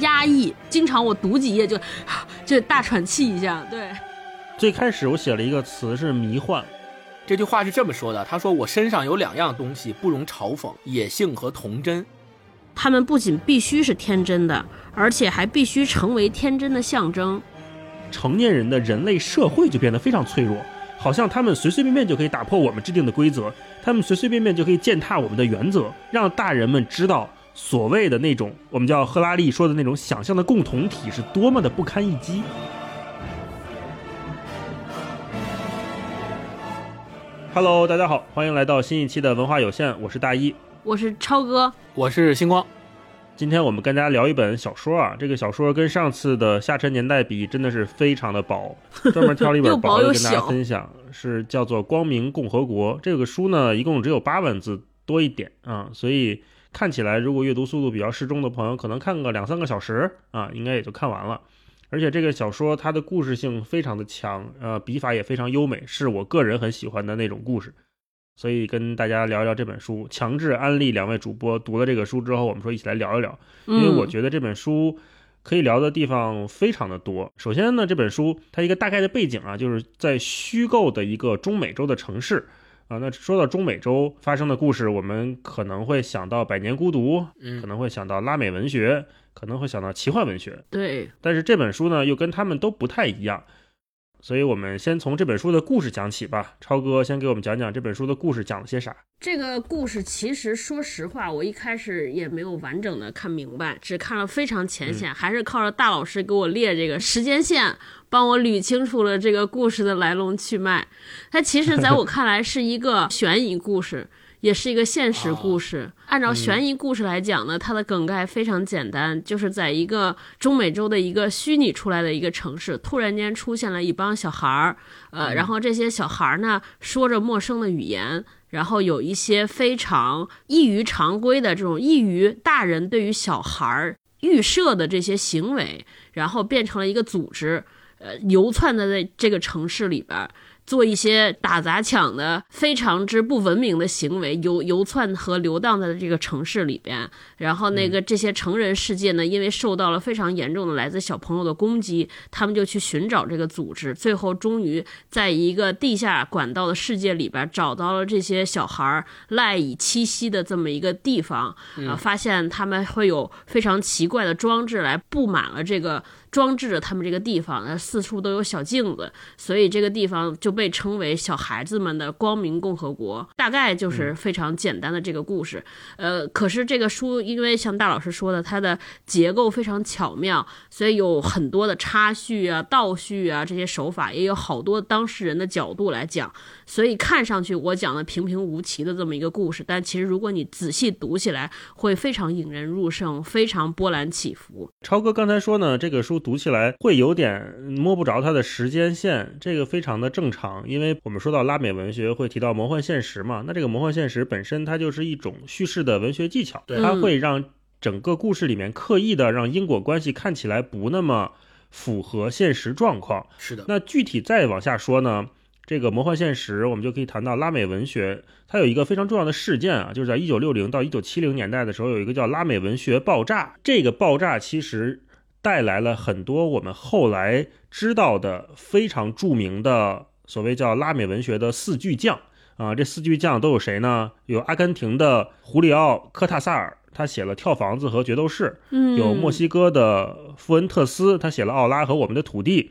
压抑，经常我读几页就 就大喘气一下。对，最开始我写了一个词是迷幻，这句话是这么说的：他说我身上有两样东西不容嘲讽，野性和童真。他们不仅必须是天真的，而且还必须成为天真的象征。成年人的人类社会就变得非常脆弱，好像他们随随便便就可以打破我们制定的规则，他们随随便便就可以践踏我们的原则，让大人们知道所谓的那种我们叫赫拉利说的那种想象的共同体是多么的不堪一击。Hello，大家好，欢迎来到新一期的文化有限，我是大一，我是超哥，我是星光。今天我们跟大家聊一本小说啊，这个小说跟上次的下沉年代比，真的是非常的薄，专门挑了一本薄的跟大家分享，是叫做《光明共和国》。这个书呢，一共只有八万字多一点啊，所以看起来如果阅读速度比较适中的朋友，可能看个两三个小时啊，应该也就看完了。而且这个小说它的故事性非常的强，呃，笔法也非常优美，是我个人很喜欢的那种故事。所以跟大家聊一聊这本书，强制安利两位主播读了这个书之后，我们说一起来聊一聊，因为我觉得这本书可以聊的地方非常的多。首先呢，这本书它一个大概的背景啊，就是在虚构的一个中美洲的城市啊。那说到中美洲发生的故事，我们可能会想到《百年孤独》，嗯可能会想到拉美文学，可能会想到奇幻文学。对，但是这本书呢，又跟他们都不太一样。所以，我们先从这本书的故事讲起吧。超哥先给我们讲讲这本书的故事讲了些啥。这个故事其实，说实话，我一开始也没有完整的看明白，只看了非常浅显，还是靠着大老师给我列这个时间线，帮我捋清楚了这个故事的来龙去脉。它其实在我看来是一个悬疑故事。也是一个现实故事。按照悬疑故事来讲呢，它的梗概非常简单，就是在一个中美洲的一个虚拟出来的一个城市，突然间出现了一帮小孩儿，呃，然后这些小孩儿呢说着陌生的语言，然后有一些非常异于常规的这种异于大人对于小孩儿预设的这些行为，然后变成了一个组织，呃，游窜在这个城市里边。做一些打砸抢的非常之不文明的行为，游游窜和流荡在这个城市里边。然后那个这些成人世界呢，因为受到了非常严重的来自小朋友的攻击，他们就去寻找这个组织，最后终于在一个地下管道的世界里边找到了这些小孩赖以栖息的这么一个地方。啊，发现他们会有非常奇怪的装置来布满了这个。装置着他们这个地方，那四处都有小镜子，所以这个地方就被称为小孩子们的光明共和国。大概就是非常简单的这个故事。呃，可是这个书因为像大老师说的，它的结构非常巧妙，所以有很多的插叙啊、倒叙啊这些手法，也有好多当事人的角度来讲，所以看上去我讲的平平无奇的这么一个故事，但其实如果你仔细读起来，会非常引人入胜，非常波澜起伏。超哥刚才说呢，这个书。读起来会有点摸不着它的时间线，这个非常的正常，因为我们说到拉美文学会提到魔幻现实嘛，那这个魔幻现实本身它就是一种叙事的文学技巧，它会让整个故事里面刻意的让因果关系看起来不那么符合现实状况。是的，那具体再往下说呢？这个魔幻现实，我们就可以谈到拉美文学，它有一个非常重要的事件啊，就是在一九六零到一九七零年代的时候，有一个叫拉美文学爆炸。这个爆炸其实。带来了很多我们后来知道的非常著名的所谓叫拉美文学的四巨匠啊，这四巨匠都有谁呢？有阿根廷的胡里奥·科塔萨尔，他写了《跳房子》和《决斗士》；有墨西哥的富恩特斯，他写了《奥拉》和《我们的土地》；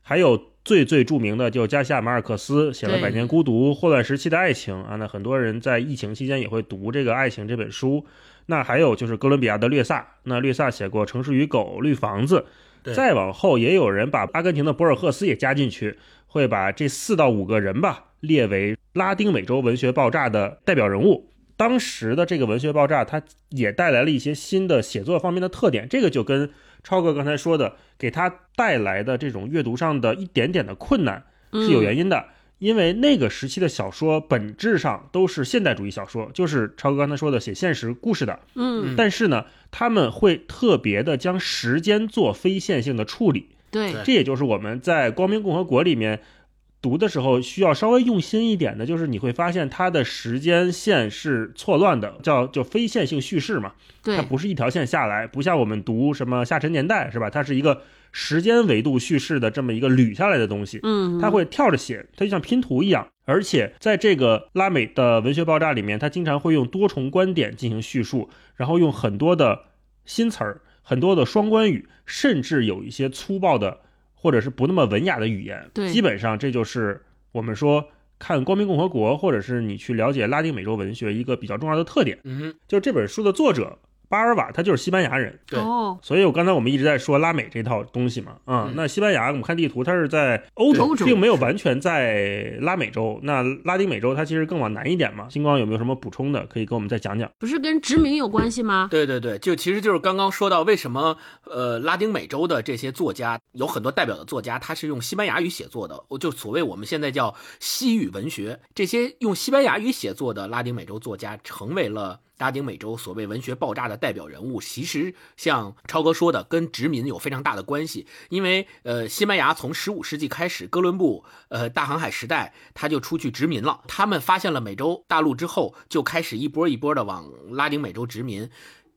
还有最最著名的就加西亚·马尔克斯，写了《百年孤独》《霍乱时期的爱情》啊。那很多人在疫情期间也会读这个《爱情》这本书。那还有就是哥伦比亚的略萨，那略萨写过《城市与狗》《绿房子》，再往后也有人把阿根廷的博尔赫斯也加进去，会把这四到五个人吧列为拉丁美洲文学爆炸的代表人物。当时的这个文学爆炸，它也带来了一些新的写作方面的特点，这个就跟超哥刚才说的，给他带来的这种阅读上的一点点的困难是有原因的。因为那个时期的小说本质上都是现代主义小说，就是超哥刚才说的写现实故事的，嗯，但是呢，他们会特别的将时间做非线性的处理，对，这也就是我们在《光明共和国》里面读的时候需要稍微用心一点的，就是你会发现它的时间线是错乱的，叫就非线性叙事嘛，对它，不是一条线下来，不像我们读什么下沉年代是吧？它是一个时间维度叙事的这么一个捋下来的东西，嗯，它会跳着写，它就像拼图一样。而且在这个拉美的文学爆炸里面，它经常会用多重观点进行叙述，然后用很多的新词儿、很多的双关语，甚至有一些粗暴的或者是不那么文雅的语言。对基本上这就是我们说看《光明共和国》，或者是你去了解拉丁美洲文学一个比较重要的特点，嗯，就是这本书的作者巴尔瓦，他就是西班牙人。对哦，所以我刚才我们一直在说拉美这套东西嘛，啊、嗯那西班牙我们看地图，它是在欧洲，欧洲并没有完全在拉美洲。那拉丁美洲它其实更往南一点嘛。星光有没有什么补充的，可以跟我们再讲讲？不是跟殖民有关系吗？对对对，就其实就是刚刚说到为什么呃拉丁美洲的这些作家有很多代表的作家，他是用西班牙语写作的，就所谓我们现在叫西语文学，这些用西班牙语写作的拉丁美洲作家成为了。拉丁美洲所谓文学爆炸的代表人物，其实像超哥说的，跟殖民有非常大的关系。因为呃，西班牙从十五世纪开始，哥伦布呃大航海时代，他就出去殖民了。他们发现了美洲大陆之后，就开始一波一波的往拉丁美洲殖民。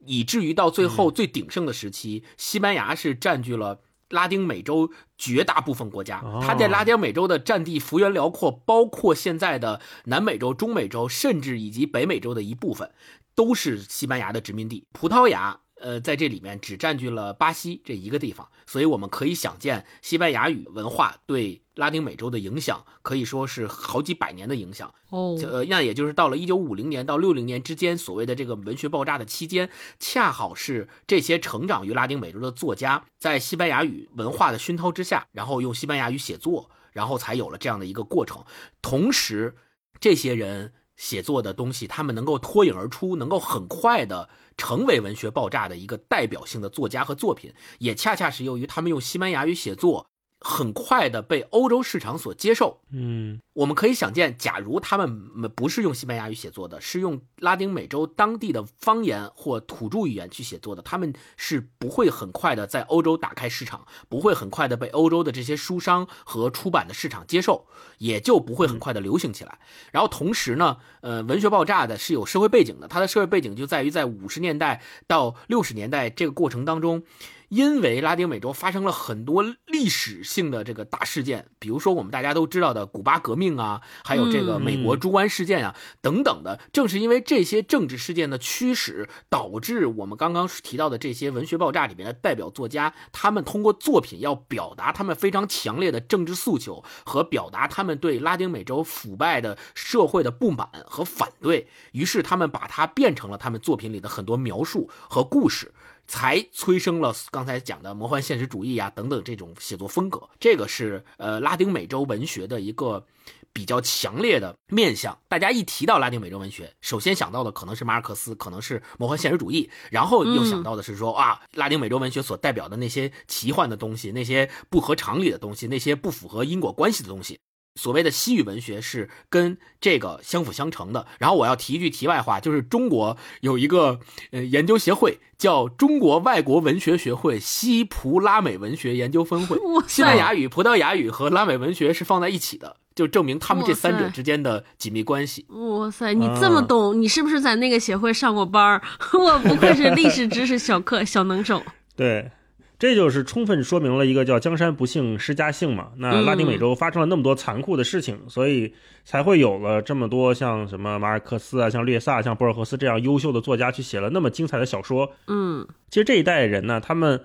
以至于到最后最鼎盛的时期，西班牙是占据了拉丁美洲绝大部分国家哦。它在拉丁美洲的占地幅员辽阔，包括现在的南美洲、中美洲，甚至以及北美洲的一部分，都是西班牙的殖民地。葡萄牙。呃，在这里面只占据了巴西这一个地方，所以我们可以想见，西班牙语文化对拉丁美洲的影响可以说是好几百年的影响。哦，呃，那也就是到了一九五零年到六零年之间，所谓的这个文学爆炸的期间，恰好是这些成长于拉丁美洲的作家，在西班牙语文化的熏陶之下，然后用西班牙语写作，然后才有了这样的一个过程。同时，这些人写作的东西，他们能够脱颖而出，能够很快的成为文学爆炸的一个代表性的作家和作品，也恰恰是由于他们用西班牙语写作，很快的被欧洲市场所接受。嗯，我们可以想见，假如他们不是用西班牙语写作的，是用拉丁美洲当地的方言或土著语言去写作的，他们是不会很快的在欧洲打开市场，不会很快的被欧洲的这些书商和出版的市场接受，也就不会很快的流行起来。然后同时呢，呃，文学爆炸的是有社会背景的，它的社会背景就在于在五十年代到六十年代这个过程当中。因为拉丁美洲发生了很多历史性的这个大事件，比如说我们大家都知道的古巴革命啊，还有这个美国猪湾事件啊、等等的。正是因为这些政治事件的驱使，导致我们刚刚提到的这些文学爆炸里面的代表作家，他们通过作品要表达他们非常强烈的政治诉求，和表达他们对拉丁美洲腐败的社会的不满和反对。于是他们把它变成了他们作品里的很多描述和故事。才催生了刚才讲的魔幻现实主义啊等等这种写作风格，这个是呃拉丁美洲文学的一个比较强烈的面向。大家一提到拉丁美洲文学，首先想到的可能是马尔克斯，可能是魔幻现实主义，然后又想到的是说、啊，拉丁美洲文学所代表的那些奇幻的东西，那些不合常理的东西，那些不符合因果关系的东西。所谓的西域文学是跟这个相辅相成的。然后我要提一句题外话，就是中国有一个呃研究协会，叫中国外国文学学会西葡拉美文学研究分会哇。塞西班牙语、葡萄牙语和拉美文学是放在一起的，就证明他们这三者之间的紧密关系。哇塞，你这么懂，你是不是在那个协会上过班儿？我不愧是历史知识小课小能手。对。这就是充分说明了一个叫“江山不幸施家幸”嘛。那拉丁美洲发生了那么多残酷的事情，所以才会有了这么多像什么马尔克斯啊、像略萨、像博尔赫斯这样优秀的作家去写了那么精彩的小说。嗯，其实这一代人呢，他们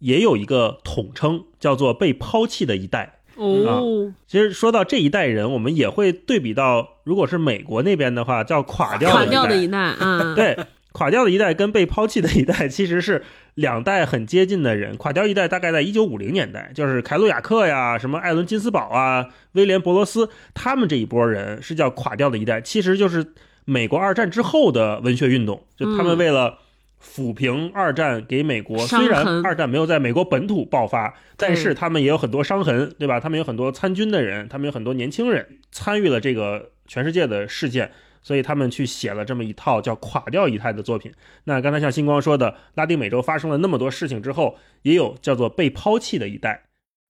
也有一个统称，叫做被抛弃的一代。哦，其实说到这一代人，我们也会对比到，如果是美国那边的话，叫垮掉垮的一代。掉的一代，嗯，对，垮掉的一代跟被抛弃的一代其实是两代很接近的人。垮掉一代大概在一九五零年代，就是凯鲁亚克呀、什么艾伦金斯堡啊、威廉伯罗斯，他们这一波人是叫垮掉的一代，其实就是美国二战之后的文学运动，就他们嗯为了。抚平二战给美国，伤虽然二战没有在美国本土爆发，但是他们也有很多伤痕，对吧？他们有很多参军的人，他们有很多年轻人参与了这个全世界的事件，所以他们去写了这么一套叫“垮掉一代”的作品。那刚才像星光说的，拉丁美洲发生了那么多事情之后，也有叫做被抛弃的一代，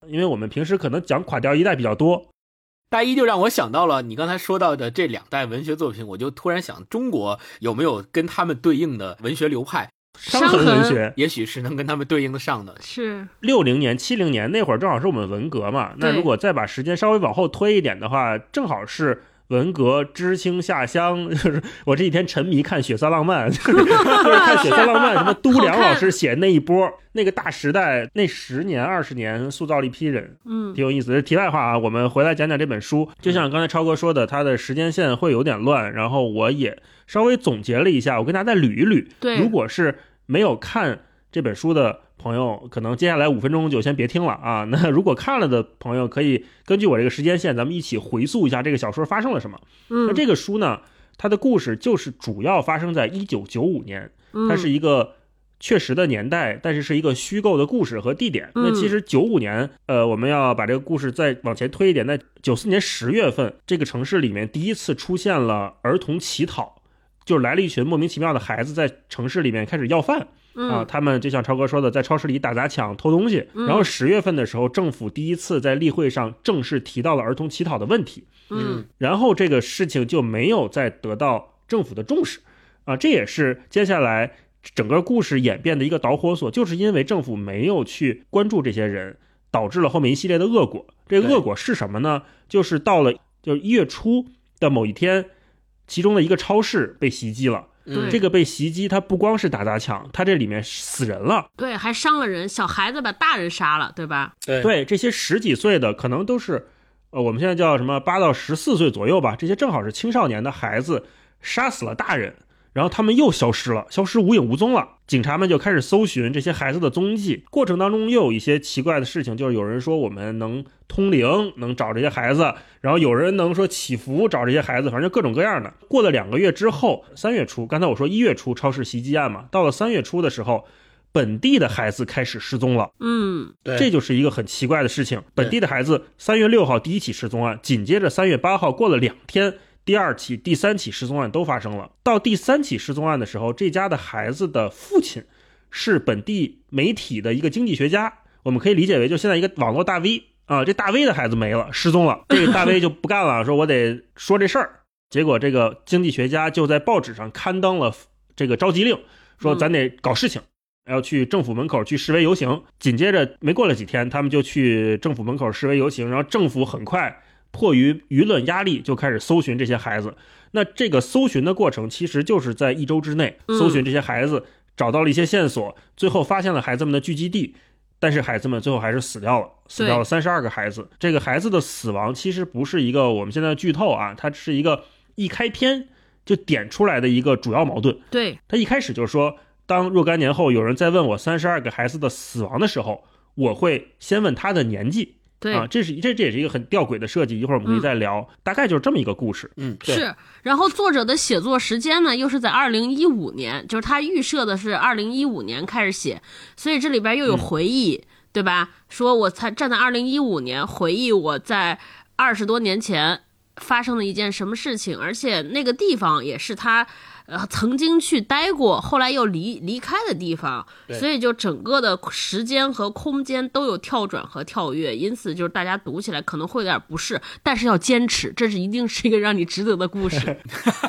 因为我们平时可能讲垮掉一代比较多，大一就让我想到了你刚才说到的这两代文学作品，我就突然想，中国有没有跟他们对应的文学流派？伤痕文学也许是能跟他们对应得上的。是六零年、七零年那会儿，正好是我们文革嘛。那如果再把时间稍微往后推一点的话，正好是文革知青下乡。就是我这几天沉迷看《血色浪漫》，就 是就是看《血色浪漫》，什么都 梁老师写那一波，那个大时代，那十年二十年塑造了一批人，嗯挺有意思。这题外话啊，我们回来讲讲这本书。就像刚才超哥说的，它的时间线会有点乱，然后我也稍微总结了一下，我跟大家再捋一捋。对如果是没有看这本书的朋友，可能接下来五分钟就先别听了啊。那如果看了的朋友，可以根据我这个时间线，咱们一起回溯一下这个小说发生了什么。那嗯，这个书呢，它的故事就是主要发生在一九九五年，它是嗯一个确实的年代，但是是一个虚构的故事和地点。嗯那其实九五年，呃，我们要把这个故事再往前推一点，在九四年十月份，这个城市里面第一次出现了儿童乞讨。就是来了一群莫名其妙的孩子，在城市里面开始要饭啊！嗯他们就像超哥说的，在超市里打砸抢、偷东西。嗯然后十月份的时候，政府第一次在例会上正式提到了儿童乞讨的问题。嗯然后这个事情就没有再得到政府的重视，啊，这也是接下来整个故事演变的一个导火索，就是因为政府没有去关注这些人，导致了后面一系列的恶果。这个恶果是什么呢？就是到了就是一月初的某一天，其中的一个超市被袭击了。嗯这个被袭击，他不光是打砸抢，他这里面死人了。对，还伤了人，小孩子把大人杀了，对吧？对对，这些十几岁的可能都是，呃，我们现在叫什么八到十四岁左右吧，这些正好是青少年的孩子，杀死了大人，然后他们又消失了，消失无影无踪了。警察们就开始搜寻这些孩子的踪迹，过程当中又有一些奇怪的事情，就是有人说我们能通灵，能找这些孩子，然后有人能说祈福找这些孩子，反正各种各样的。过了两个月之后，三月初，刚才我说一月初超市袭击案嘛，到了三月初的时候，本地的孩子开始失踪了。嗯对这就是一个很奇怪的事情。本地的孩子三月六号第一起失踪案，紧接着三月八号过了两天，第二起、第三起失踪案都发生了。到第三起失踪案的时候，这家的孩子的父亲是本地媒体的一个经济学家，我们可以理解为就现在一个网络大 V 啊，这大 V 的孩子没了，失踪了，这个大 V 就不干了，说我得说这事儿。结果这个经济学家就在报纸上刊登了这个召集令，说咱得搞事情。要去政府门口去示威游行，紧接着没过了几天，他们就去政府门口示威游行，然后政府很快迫于舆论压力就开始搜寻这些孩子。那这个搜寻的过程其实就是在一周之内嗯搜寻这些孩子，找到了一些线索，最后发现了孩子们的聚集地，但是孩子们最后还是死掉了，死掉了三十二个孩子。这个孩子的死亡其实不是一个我们现在的剧透啊，它是一个一开篇就点出来的一个主要矛盾。对，他一开始就说，当若干年后有人在问我三十二个孩子的死亡的时候，我会先问他的年纪。对，啊，这是这这也是一个很吊诡的设计，一会儿我们可以再聊。大概就是这么一个故事。嗯，是，然后作者的写作时间呢，又是在二零一五年，就是他预设的是二零一五年开始写，所以这里边又有回忆，对吧？说我才站在二零一五年回忆我在二十多年前发生的一件什么事情，而且那个地方也是他。呃，曾经去待过，后来又离离开的地方，所以就整个的时间和空间都有跳转和跳跃，因此就是大家读起来可能会有点不适，但是要坚持，这是一定是一个让你值得的故事。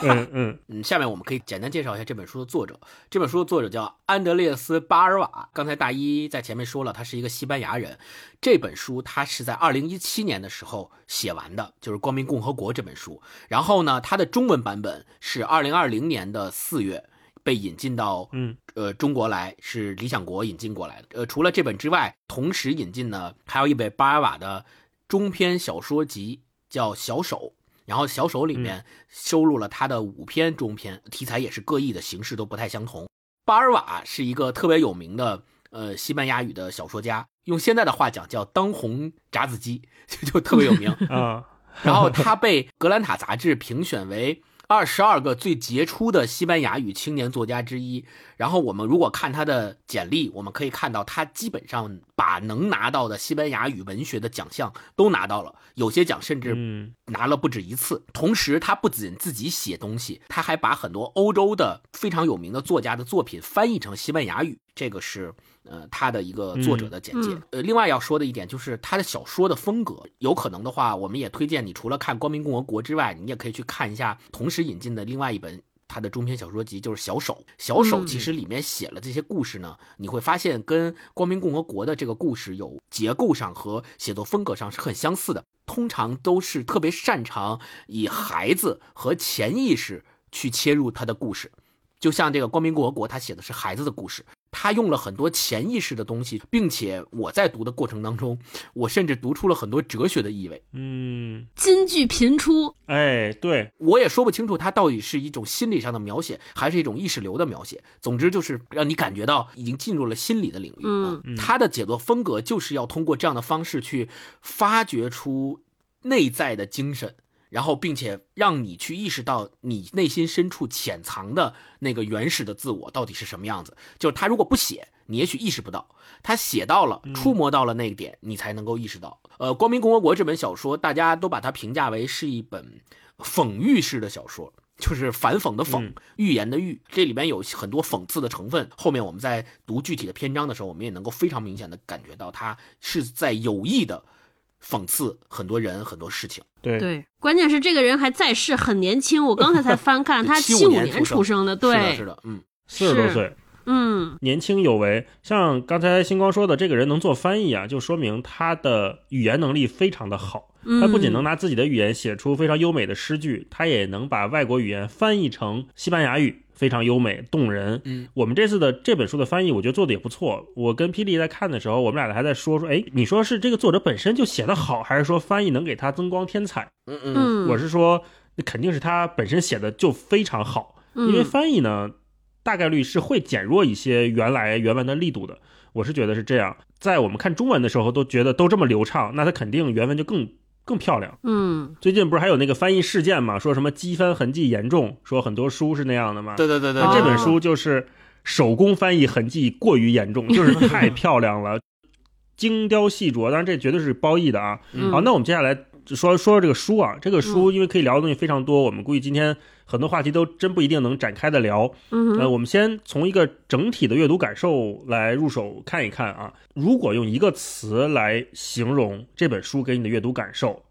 嗯 嗯，嗯，下面我们可以简单介绍一下这本书的作者。这本书的作者叫安德烈斯·巴尔瓦。刚才大一在前面说了，他是一个西班牙人。这本书他是在二零一七年的时候写完的，就是《光明共和国》这本书。然后呢，它的中文版本是二零二零年的四月被引进到嗯呃中国来，是理想国引进过来的。呃，除了这本之外，同时引进呢还有一本巴尔瓦的中篇小说集，叫《小手》。然后小手里面收录了他的五篇中篇，题材也是各异的，形式都不太相同。巴尔瓦是一个特别有名的呃西班牙语的小说家，用现在的话讲叫当红炸子鸡，就特别有名。啊，然后他被格兰塔杂志评选为二十二个最杰出的西班牙语青年作家之一。然后我们如果看他的简历，我们可以看到他基本上把能拿到的西班牙语文学的奖项都拿到了，有些奖甚至嗯拿了不止一次。同时，他不仅自己写东西，他还把很多欧洲的非常有名的作家的作品翻译成西班牙语，这个是呃他的一个作者的简介。嗯呃，另外要说的一点就是他的小说的风格，有可能的话，我们也推荐你除了看《光明共和国》之外，你也可以去看一下同时引进的另外一本。他的中篇小说集就是《小手》，小手嗯其实里面写了这些故事呢，你会发现跟《光明共和国》的这个故事有结构上和写作风格上是很相似的，通常都是特别擅长以孩子和潜意识去切入他的故事。就像这个《光明共和国》，他写的是孩子的故事，他用了很多潜意识的东西，并且我在读的过程当中，我甚至读出了很多哲学的意味。嗯，金句频出，哎，对，我也说不清楚它到底是一种心理上的描写，还是一种意识流的描写。总之就是让你感觉到已经进入了心理的领域。嗯啊，他的解作风格就是要通过这样的方式去发掘出内在的精神。然后，并且让你去意识到你内心深处潜藏的那个原始的自我到底是什么样子。就是他如果不写，你也许意识不到；他写到了，触摸到了那个点，你才能够意识到。呃，《光明共和国》这本小说，大家都把它评价为是一本讽喻式的小说。就是反讽的讽嗯，预言的预，这里边有很多讽刺的成分。后面我们在读具体的篇章的时候，我们也能够非常明显的感觉到，他是在有意的讽刺很多人、很多事情。对，对，关键是这个人还在世，很年轻。我刚才才翻看，他75七五年年出生的，是的，对是，的，嗯，四十多岁，嗯年轻有为。像刚才星光说的，这个人能做翻译啊，就说明他的语言能力非常的好。嗯，他不仅能拿自己的语言写出非常优美的诗句，他也能把外国语言翻译成西班牙语，非常优美动人。嗯，我们这次的这本书的翻译，我觉得做的也不错。我跟霹雳在看的时候，我们俩还在说说，哎，你说是这个作者本身就写得好，还是说翻译能给他增光添彩？嗯嗯嗯，我是说，那肯定是他本身写的就非常好，因为嗯翻译呢，大概率是会减弱一些原来原文的力度的。我是觉得是这样，在我们看中文的时候都觉得都这么流畅，那它肯定原文就更更漂亮。嗯最近不是还有那个翻译事件嘛，说什么机翻痕迹严重，说很多书是那样的嘛。对对对对，那这本哦书就是手工翻译痕迹过于严重，就是太漂亮了，精雕细琢。当然这绝对是褒义的啊。嗯，好，那我们接下来说说说这个书啊，这个书因为可以聊的东西非常多，我们估计今天很多话题都真不一定能展开的聊。呃，嗯呃我们先从一个整体的阅读感受来入手看一看啊。如果用一个词来形容这本书给你的阅读感受，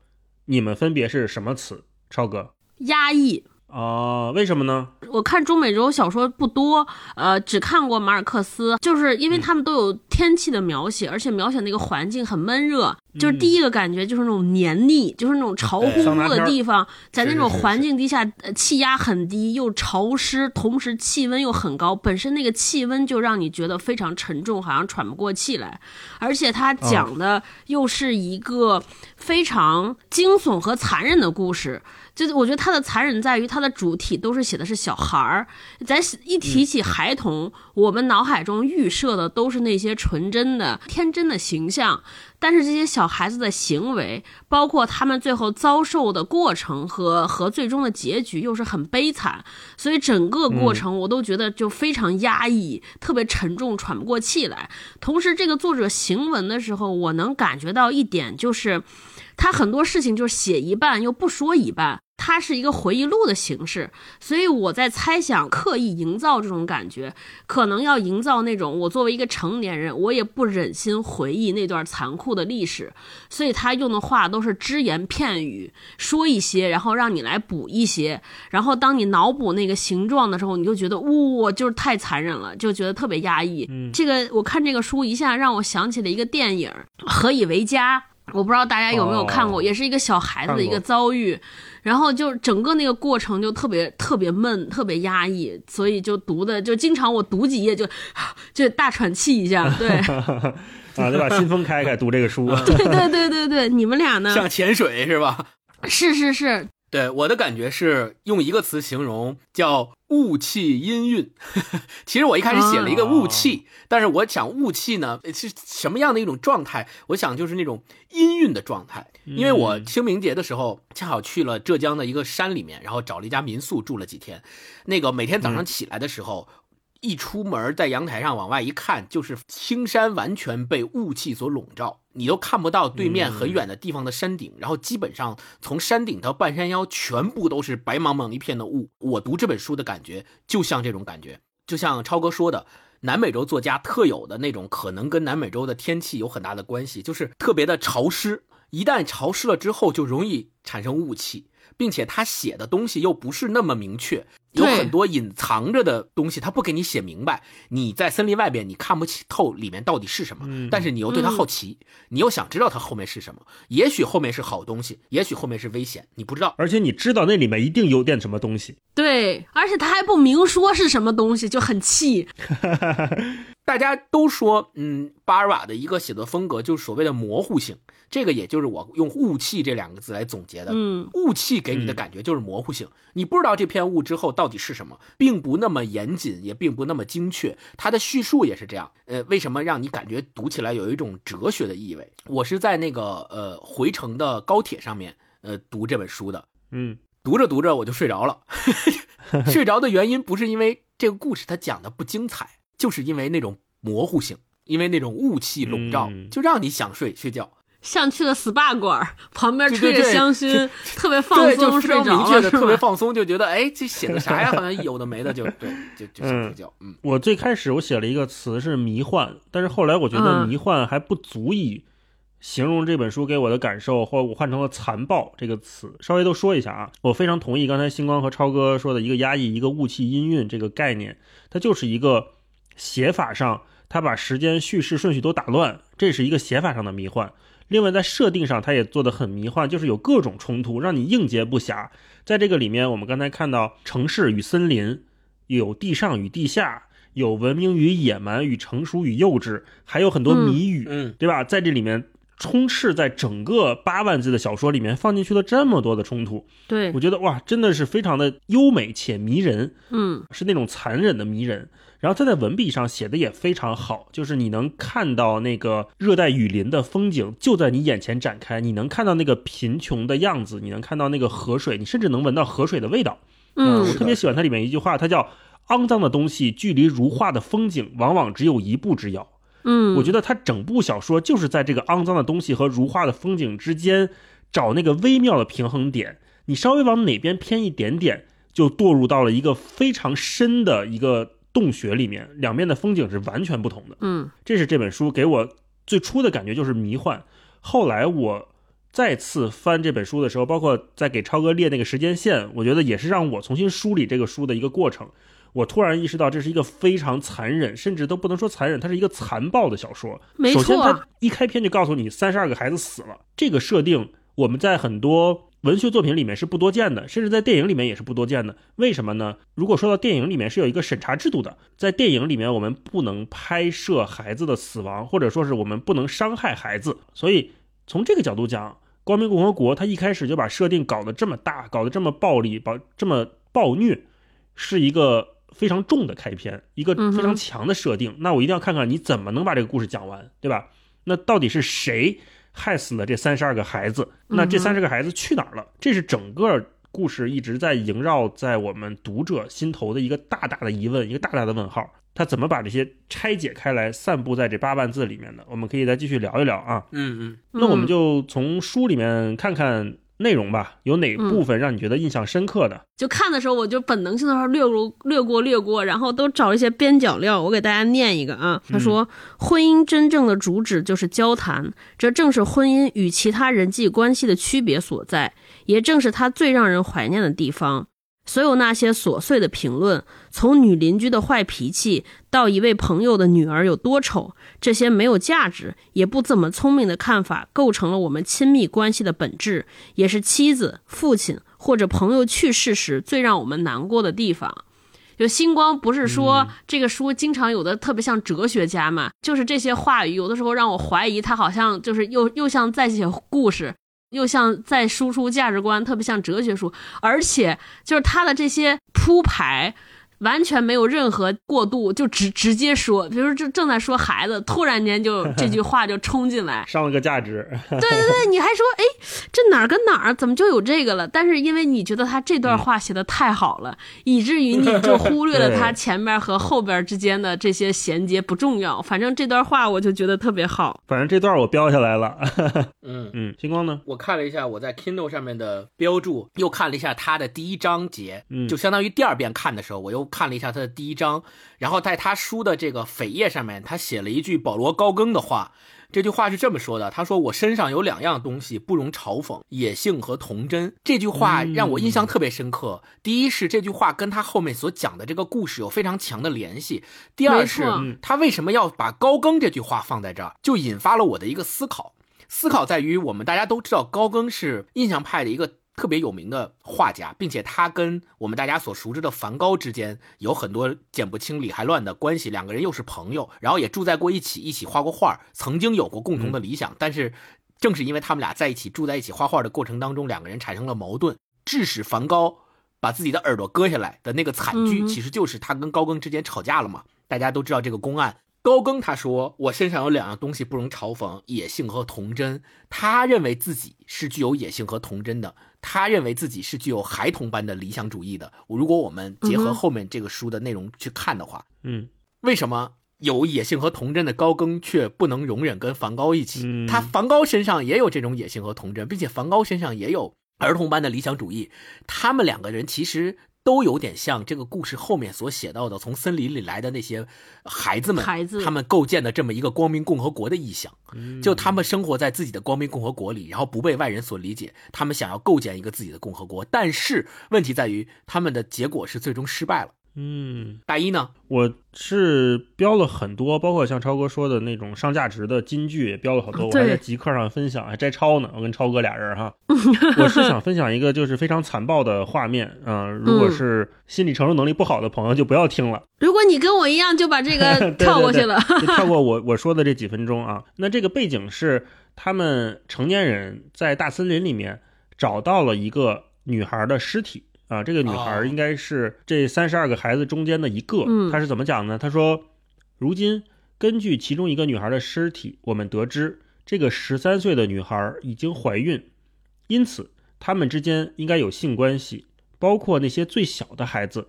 你们分别是什么词？超哥压抑。啊、为什么呢？我看中美洲小说不多，呃，只看过马尔克斯，就是因为他们都有天气的描写，而且描写那个环境很闷热，就是第一个感觉就是那种黏腻，就是那种潮乎乎的地方，在那种环境底下，呃气压很低，又潮湿，同时气温又很高，本身那个气温就让你觉得非常沉重，好像喘不过气来，而且他讲的又是一个非常惊悚和残忍的故事。就是我觉得它的残忍在于它的主体都是写的是小孩儿，咱一提起孩童，我们脑海中预设的都是那些纯真的、天真的形象，但是这些小孩子的行为，包括他们最后遭受的过程和和最终的结局，又是很悲惨，所以整个过程我都觉得就非常压抑，特别沉重，喘不过气来。同时，这个作者行文的时候，我能感觉到一点就是。他很多事情就是写一半又不说一半，它是一个回忆录的形式，所以我在猜想，刻意营造这种感觉，可能要营造那种我作为一个成年人，我也不忍心回忆那段残酷的历史，所以他用的话都是只言片语，说一些，然后让你来补一些，然后当你脑补那个形状的时候，你就觉得哇、就是太残忍了，就觉得特别压抑。这个我看这个书一下让我想起了一个电影《何以为家》。我不知道大家有没有看过，哦也是一个小孩子的一个遭遇，然后就整个那个过程就特别特别闷，特别压抑，所以就读的就经常我读几页就 就大喘气一下。对 啊，得把新风开开，读这个书。对对对对对，你们俩呢？像潜水是吧？是是是，对我的感觉是用一个词形容，叫雾气氤氲。其实我一开始写了一个雾气，但是我想雾气呢是什么样的一种状态？我想就是那种氤氲的状态。因为我清明节的时候恰好去了浙江的一个山里面，然后找了一家民宿住了几天。那个每天早上起来的时候。一出门，在阳台上往外一看，就是青山完全被雾气所笼罩，你都看不到对面很远的地方的山顶，然后基本上从山顶到半山腰全部都是白茫茫一片的雾。我读这本书的感觉就像这种感觉，就像超哥说的，南美洲作家特有的那种，可能跟南美洲的天气有很大的关系，就是特别的潮湿。一旦潮湿了之后，就容易产生雾气，并且他写的东西又不是那么明确，很多隐藏着的东西，他不给你写明白。你在森林外边，你看不起透里面到底是什么，嗯但是你又对他好奇，你又想知道他后面是什么。也许后面是好东西，也许后面是危险，你不知道。而且你知道那里面一定有点什么东西。对，而且他还不明说是什么东西，就很气。大家都说，嗯，巴尔瓦的一个写作风格就是所谓的模糊性，这个也就是我用雾气这两个字来总结的。嗯，雾气给你的感觉就是模糊性，你不知道这片雾之后到底是什么，并不那么严谨，也并不那么精确。它的叙述也是这样。呃，为什么让你感觉读起来有一种哲学的意味？我是在那个呃回程的高铁上面呃读这本书的，嗯读着读着我就睡着了。睡着的原因不是因为这个故事它讲的不精彩，就是因为那种模糊性，因为那种雾气笼罩，嗯就让你想睡睡觉。像去了 SPA 馆儿，旁边吹着对对香薰，特别放松，非睡着了，明确的？特别放松，就觉得哎，这写的啥呀？好像有的没的就，对，就就想睡觉。嗯我最开始我写了一个词是迷幻，但是后来我觉得嗯迷幻还不足以形容这本书给我的感受，或者我换成了残暴这个词。稍微都说一下啊，我非常同意刚才星光和超哥说的一个压抑、一个雾气音韵这个概念，它就是一个写法上，他把时间叙事顺序都打乱，这是一个写法上的迷幻。另外，在设定上，他也做得很迷幻，就是有各种冲突，让你应接不暇。在这个里面，我们刚才看到城市与森林，有地上与地下，有文明与野蛮，与成熟与幼稚，还有很多谜语，嗯对吧？在这里面充斥在整个八万字的小说里面，放进去了这么多的冲突，对我，觉得哇，真的是非常的优美且迷人。嗯，是那种残忍的迷人。然后他在文笔上写的也非常好，就是你能看到那个热带雨林的风景就在你眼前展开，你能看到那个贫穷的样子，你能看到那个河水，你甚至能闻到河水的味道。嗯我特别喜欢它里面一句话，它叫“肮脏的东西距离如画的风景往往只有一步之遥”。嗯，我觉得他整部小说就是在这个肮脏的东西和如画的风景之间找那个微妙的平衡点。你稍微往哪边偏一点点，就堕入到了一个非常深的一个洞穴里面，两边的风景是完全不同的。嗯这是这本书给我最初的感觉就是迷幻。后来我再次翻这本书的时候，包括在给超哥列那个时间线，我觉得也是让我重新梳理这个书的一个过程。我突然意识到，这是一个非常残忍，甚至都不能说残忍，它是一个残暴的小说。没首先，错它一开篇就告诉你三十二个孩子死了，这个设定我们在很多文学作品里面是不多见的，甚至在电影里面也是不多见的。为什么呢？如果说到电影里面是有一个审查制度的，在电影里面我们不能拍摄孩子的死亡，或者说是我们不能伤害孩子。所以从这个角度讲，光明共和国它一开始就把设定搞得这么大，搞得这么暴力，把这么暴虐，是一个非常重的开篇，一个非常强的设定。那我一定要看看你怎么能把这个故事讲完，对吧？那到底是谁害死了这三十二个孩子？那这三十个孩子去哪儿了？这是整个故事一直在萦绕在我们读者心头的一个大大的疑问，一个大大的问号。他怎么把这些拆解开来，散布在这八万字里面的？我们可以再继续聊一聊啊。嗯嗯，那我们就从书里面看看内容吧，有哪嗯部分让你觉得印象深刻的？就看的时候，我就本能性的说略过、略过、略过，然后都找一些边角料。我给大家念一个啊，他说：“婚姻真正的主旨就是交谈，这正是婚姻与其他人际关系的区别所在，也正是它最让人怀念的地方。所有那些琐碎的评论，从女邻居的坏脾气到一位朋友的女儿有多丑，这些没有价值也不怎么聪明的看法，构成了我们亲密关系的本质，也是妻子、父亲或者朋友去世时最让我们难过的地方。就星光不是说这个书经常有的特别像哲学家嘛，就是这些话语有的时候让我怀疑他好像就是又又像在写故事，又像在输出价值观，特别像哲学书，而且就是他的这些铺排。完全没有任何过渡，就直直接说，比如正正在说孩子，突然间就这句话就冲进来，上了个价值，对对对，你还说，哎，这哪儿跟哪儿怎么就有这个了？但是因为你觉得他这段话写的太好了，以至于你就忽略了他前面和后边之间的这些衔接不重要。反正这段话我就觉得特别好。反正这段我标下来了。嗯，嗯，星光呢？我看了一下我在 Kindle 上面的标注，又看了一下他的第一章节，嗯就相当于第二遍看的时候，我又看了一下他的第一章，然后在他书的这个扉页上面，他写了一句保罗高更的话。这句话是这么说的：“他说我身上有两样东西不容嘲讽，野性和童真。”这句话让我印象特别深刻。第一是这句话跟他后面所讲的这个故事有非常强的联系；第二是他为什么要把高更这句话放在这儿，就引发了我的一个思考。思考在于，我们大家都知道高更是印象派的一个。特别有名的画家，并且他跟我们大家所熟知的梵高之间有很多剪不清理还乱的关系。两个人又是朋友，然后也住在过一起，一起画过画，曾经有过共同的理想。但是，正是因为他们俩在一起住在一起画画的过程当中，两个人产生了矛盾，致使梵高把自己的耳朵割下来的那个惨剧，其实就是他跟高更之间吵架了嘛。大家都知道这个公案。高更他说：“我身上有两样东西不容嘲讽，野性和童真。”他认为自己是具有野性和童真的。他认为自己是具有孩童般的理想主义的。如果我们结合后面这个书的内容去看的话，嗯，为什么有野性和童真的高更却不能容忍跟梵高一起？他梵高身上也有这种野性和童真，并且梵高身上也有儿童般的理想主义。他们两个人其实。都有点像这个故事后面所写到的，从森林里来的那些孩子们，孩子他们构建的这么一个光明共和国的意象，就他们生活在自己的光明共和国里，然后不被外人所理解，他们想要构建一个自己的共和国，但是问题在于他们的结果是最终失败了。嗯，大一呢？我是标了很多，包括像超哥说的那种上价值的金句，也标了好多。我还在极客上分享，还摘抄呢。我跟超哥俩人哈，我是想分享一个就是非常残暴的画面。嗯，如果是心理承受能力不好的朋友，就不要听了。如果你跟我一样，就把这个 跳过去了，跳过我我说的这几分钟啊。那这个背景是他们成年人在大森林里面找到了一个女孩的尸体。啊，这个女孩应该是这三十二个孩子中间的一个。她是怎么讲呢？她说：“如今根据其中一个女孩的尸体，我们得知这个十三岁的女孩已经怀孕，因此他们之间应该有性关系，包括那些最小的孩子。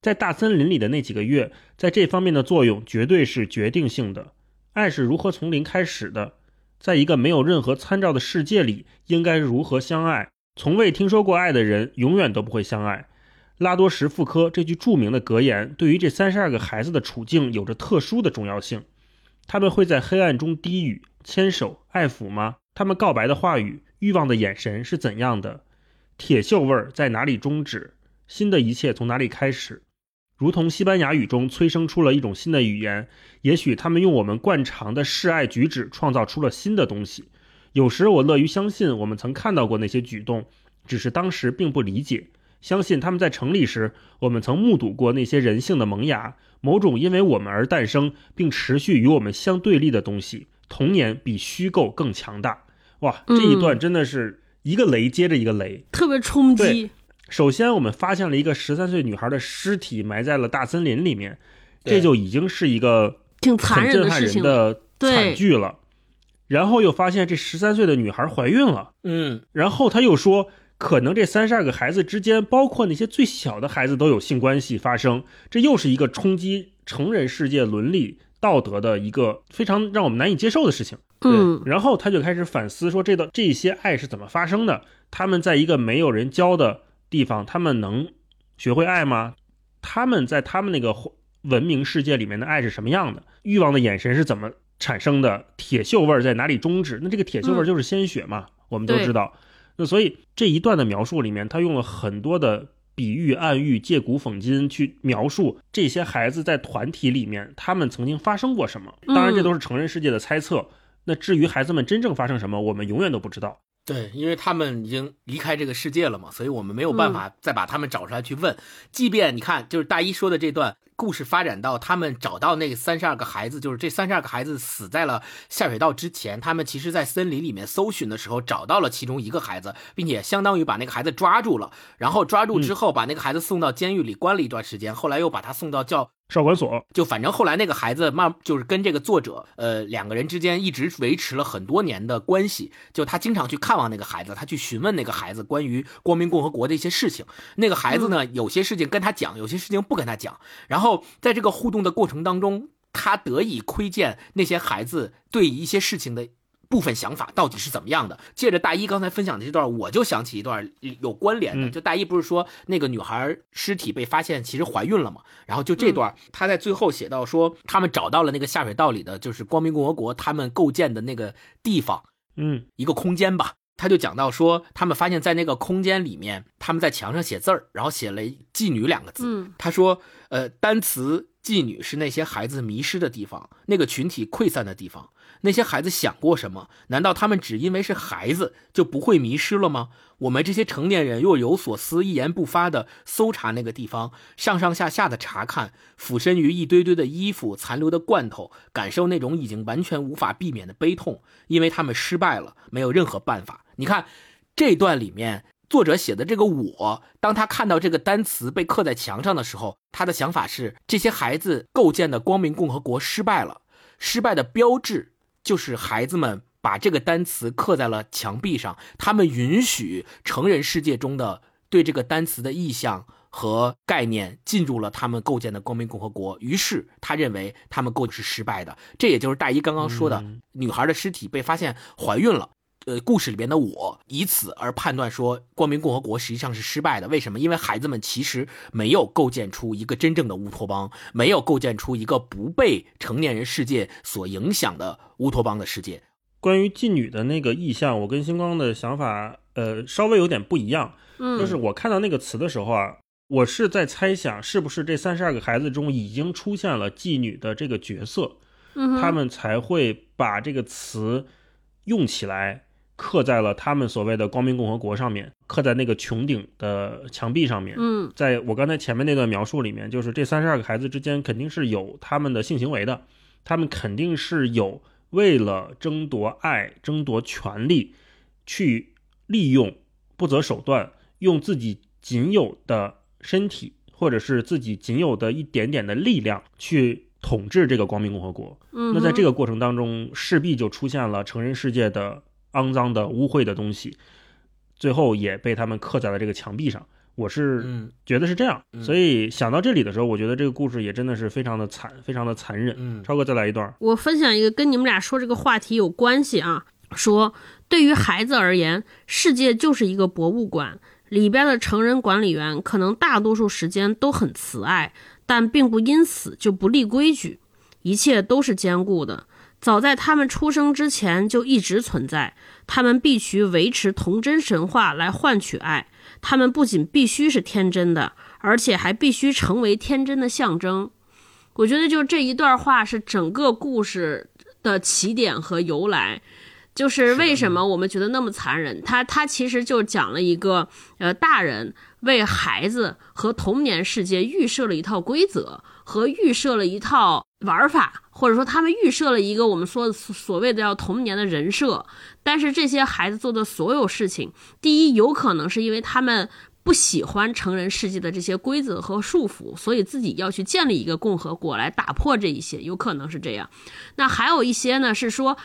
在大森林里的那几个月，在这方面的作用绝对是决定性的。爱是如何从零开始的？在一个没有任何参照的世界里，应该如何相爱？”从未听说过爱的人，永远都不会相爱。拉多什妇科这句著名的格言，对于这三十二个孩子的处境有着特殊的重要性。他们会在黑暗中低语、牵手、爱抚吗？他们告白的话语、欲望的眼神是怎样的？铁锈味儿在哪里终止？新的一切从哪里开始？如同西班牙语中催生出了一种新的语言，也许他们用我们惯常的示爱举止创造出了新的东西。有时我乐于相信，我们曾看到过那些举动，只是当时并不理解。相信他们在成立时，我们曾目睹过那些人性的萌芽，某种因为我们而诞生并持续与我们相对立的东西。童年比虚构更强大。哇，这一段真的是一个雷接着一个雷，特别冲击。首先，我们发现了一个十三岁女孩的尸体埋在了大森林里面，这就已经是一个挺残忍的事情的惨剧了。然后又发现这十三岁的女孩怀孕了，嗯，然后他又说，可能这三十二个孩子之间，包括那些最小的孩子都有性关系发生，这又是一个冲击成人世界伦理道德的一个非常让我们难以接受的事情。嗯，然后他就开始反思说，这的这些爱是怎么发生的？他们在一个没有人教的地方，他们能学会爱吗？他们在他们那个文明世界里面的爱是什么样的？欲望的眼神是怎么？产生的铁锈味在哪里终止？那这个铁锈味就是鲜血嘛，我们都知道。那所以这一段的描述里面，他用了很多的比喻、暗喻、借古讽今去描述这些孩子在团体里面他们曾经发生过什么。当然，这都是成人世界的猜测。那至于孩子们真正发生什么，我们永远都不知道。对，因为他们已经离开这个世界了嘛，所以我们没有办法再把他们找出来去问。即便你看，就是大一说的这段故事发展到他们找到那三十二个孩子，就是这三十二个孩子死在了下水道之前，他们其实在森林里面搜寻的时候找到了其中一个孩子，并且相当于把那个孩子抓住了，然后抓住之后把那个孩子送到监狱里关了一段时间，后来又把他送到教。少管所就反正后来那个孩子慢就是跟这个作者呃两个人之间一直维持了很多年的关系，就他经常去看望那个孩子，他去询问那个孩子关于光明共和国的一些事情。那个孩子呢，有些事情跟他讲，有些事情不跟他讲。然后在这个互动的过程当中，他得以窥见那些孩子对一些事情的部分想法到底是怎么样的。借着大一刚才分享的这段，我就想起一段有关联的。就大一不是说那个女孩尸体被发现其实怀孕了嘛？然后就这段，他在最后写到说，他们找到了那个下水道里的，就是光明共和国他们构建的那个地方，嗯，一个空间吧。他就讲到说，他们发现，在那个空间里面，他们在墙上写字儿，然后写了“妓女”两个字。他说，呃，单词“妓女”是那些孩子迷失的地方，那个群体溃散的地方。那些孩子想过什么？难道他们只因为是孩子就不会迷失了吗？我们这些成年人若有所思，一言不发的搜查那个地方，上上下下的查看，俯身于一堆堆的衣服、残留的罐头，感受那种已经完全无法避免的悲痛，因为他们失败了，没有任何办法。你看，这段里面作者写的这个我，当他看到这个单词被刻在墙上的时候，他的想法是：这些孩子构建的光明共和国失败了，失败的标志。就是孩子们把这个单词刻在了墙壁上，他们允许成人世界中的对这个单词的意象和概念进入了他们构建的光明共和国。于是他认为他们构是失败的，这也就是大一刚刚说的，女孩的尸体被发现怀孕了。呃，故事里边的我以此而判断说，光明共和国实际上是失败的。为什么？因为孩子们其实没有构建出一个真正的乌托邦，没有构建出一个不被成年人世界所影响的乌托邦的世界。关于妓女的那个意象，我跟星光的想法，呃，稍微有点不一样。嗯，就是我看到那个词的时候啊，我是在猜想，是不是这三十二个孩子中已经出现了妓女的这个角色，他们才会把这个词用起来。刻在了他们所谓的光明共和国上面，刻在那个穹顶的墙壁上面。嗯，在我刚才前面那段描述里面，就是这三十二个孩子之间肯定是有他们的性行为的，他们肯定是有为了争夺爱、争夺权利，去利用不择手段，用自己仅有的身体或者是自己仅有的一点点的力量去统治这个光明共和国。嗯，那在这个过程当中，势必就出现了成人世界的。肮脏的、污秽的东西，最后也被他们刻在了这个墙壁上。我是觉得是这样，所以想到这里的时候，我觉得这个故事也真的是非常的惨，非常的残忍。嗯，超哥再来一段。我分享一个跟你们俩说这个话题有关系啊。说对于孩子而言，世界就是一个博物馆，里边的成人管理员可能大多数时间都很慈爱，但并不因此就不立规矩，一切都是坚固的。早在他们出生之前就一直存在，他们必须维持童真神话来换取爱。他们不仅必须是天真的，而且还必须成为天真的象征。我觉得就这一段话是整个故事的起点和由来，就是为什么我们觉得那么残忍。他他其实就讲了一个呃，大人为孩子和童年世界预设了一套规则和预设了一套玩法。或者说，他们预设了一个我们说所谓的叫童年的人设，但是这些孩子做的所有事情，第一，有可能是因为他们不喜欢成人世界的这些规则和束缚，所以自己要去建立一个共和国来打破这一些，有可能是这样。那还有一些呢，是说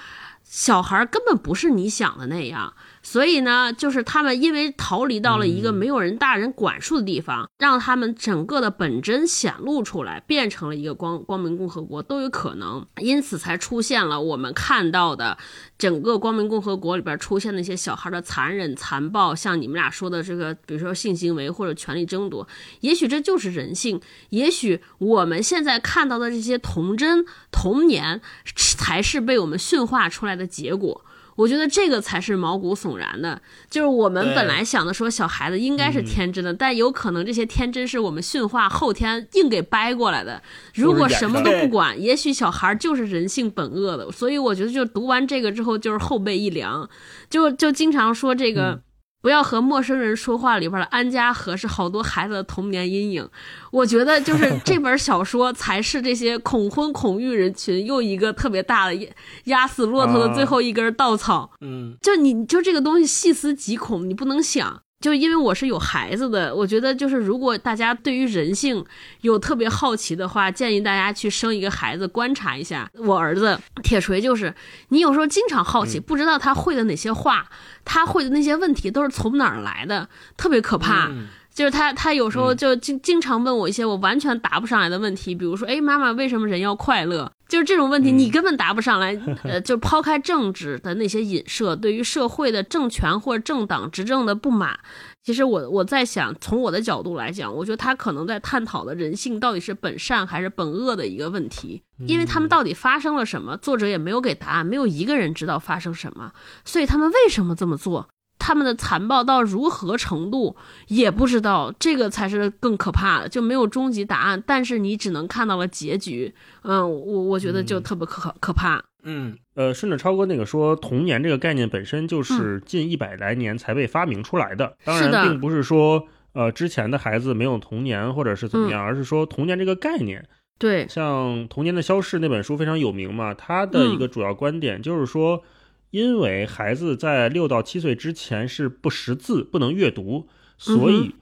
小孩根本不是你想的那样。所以呢，就是他们因为逃离到了一个没有人大人管束的地方，让他们整个的本真显露出来，变成了一个光光明共和国都有可能，因此才出现了我们看到的整个光明共和国里边出现那些小孩的残忍残暴，像你们俩说的这个，比如说性行为或者权力争夺，也许这就是人性，也许我们现在看到的这些童真童年，才是被我们驯化出来的结果。我觉得这个才是毛骨悚然的，就是我们本来想的说小孩子应该是天真的，但有可能这些天真是我们驯化后天硬给掰过来的。如果什么都不管，也许小孩就是人性本恶的。所以我觉得，就读完这个之后，就是后背一凉，就就经常说这个。不要和陌生人说话里边的安家和是好多孩子的童年阴影，我觉得就是这本小说才是这些恐婚恐育人群又一个特别大的压死骆驼的最后一根稻草。嗯，就你就这个东西细思极恐，你不能想。就因为我是有孩子的，我觉得就是如果大家对于人性有特别好奇的话，建议大家去生一个孩子，观察一下。我儿子铁锤就是，你有时候经常好奇，不知道他会的哪些话，他会的那些问题都是从哪儿来的，特别可怕。就是他，他有时候就经经常问我一些我完全答不上来的问题，比如说，哎，妈妈，为什么人要快乐？就是这种问题，你根本答不上来。呃，就抛开政治的那些引射，对于社会的政权或者政党执政的不满，其实我我在想，从我的角度来讲，我觉得他可能在探讨的人性到底是本善还是本恶的一个问题，因为他们到底发生了什么，作者也没有给答案，没有一个人知道发生什么，所以他们为什么这么做？他们的残暴到如何程度也不知道，这个才是更可怕的，就没有终极答案。但是你只能看到了结局，嗯，我我觉得就特别可可怕。嗯，呃，顺着超哥那个说，童年这个概念本身就是近一百来年才被发明出来的。当然，并不是说呃之前的孩子没有童年或者是怎么样，而是说童年这个概念。对，像《童年的消逝》那本书非常有名嘛，它的一个主要观点就是说。因为孩子在六到七岁之前是不识字、不能阅读，所以，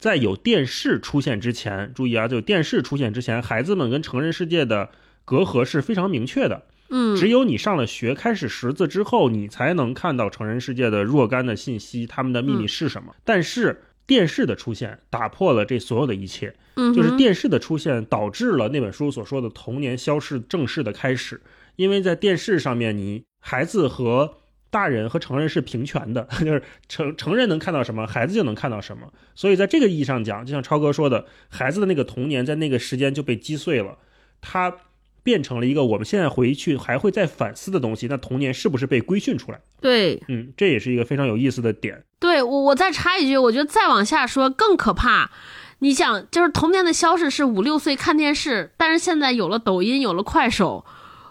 在有电视出现之前，注意啊，就电视出现之前，孩子们跟成人世界的隔阂是非常明确的。嗯，只有你上了学，开始识字之后，你才能看到成人世界的若干的信息，他们的秘密是什么。但是电视的出现打破了这所有的一切，就是电视的出现导致了那本书所说的童年消逝正式的开始，因为在电视上面你。孩子和大人和成人是平权的，就是成成人能看到什么，孩子就能看到什么。所以在这个意义上讲，就像超哥说的，孩子的那个童年在那个时间就被击碎了，他变成了一个我们现在回去还会再反思的东西。那童年是不是被规训出来？对，嗯，这也是一个非常有意思的点。对我，我再插一句，我觉得再往下说更可怕。你想，就是童年的消逝是五六岁看电视，但是现在有了抖音，有了快手。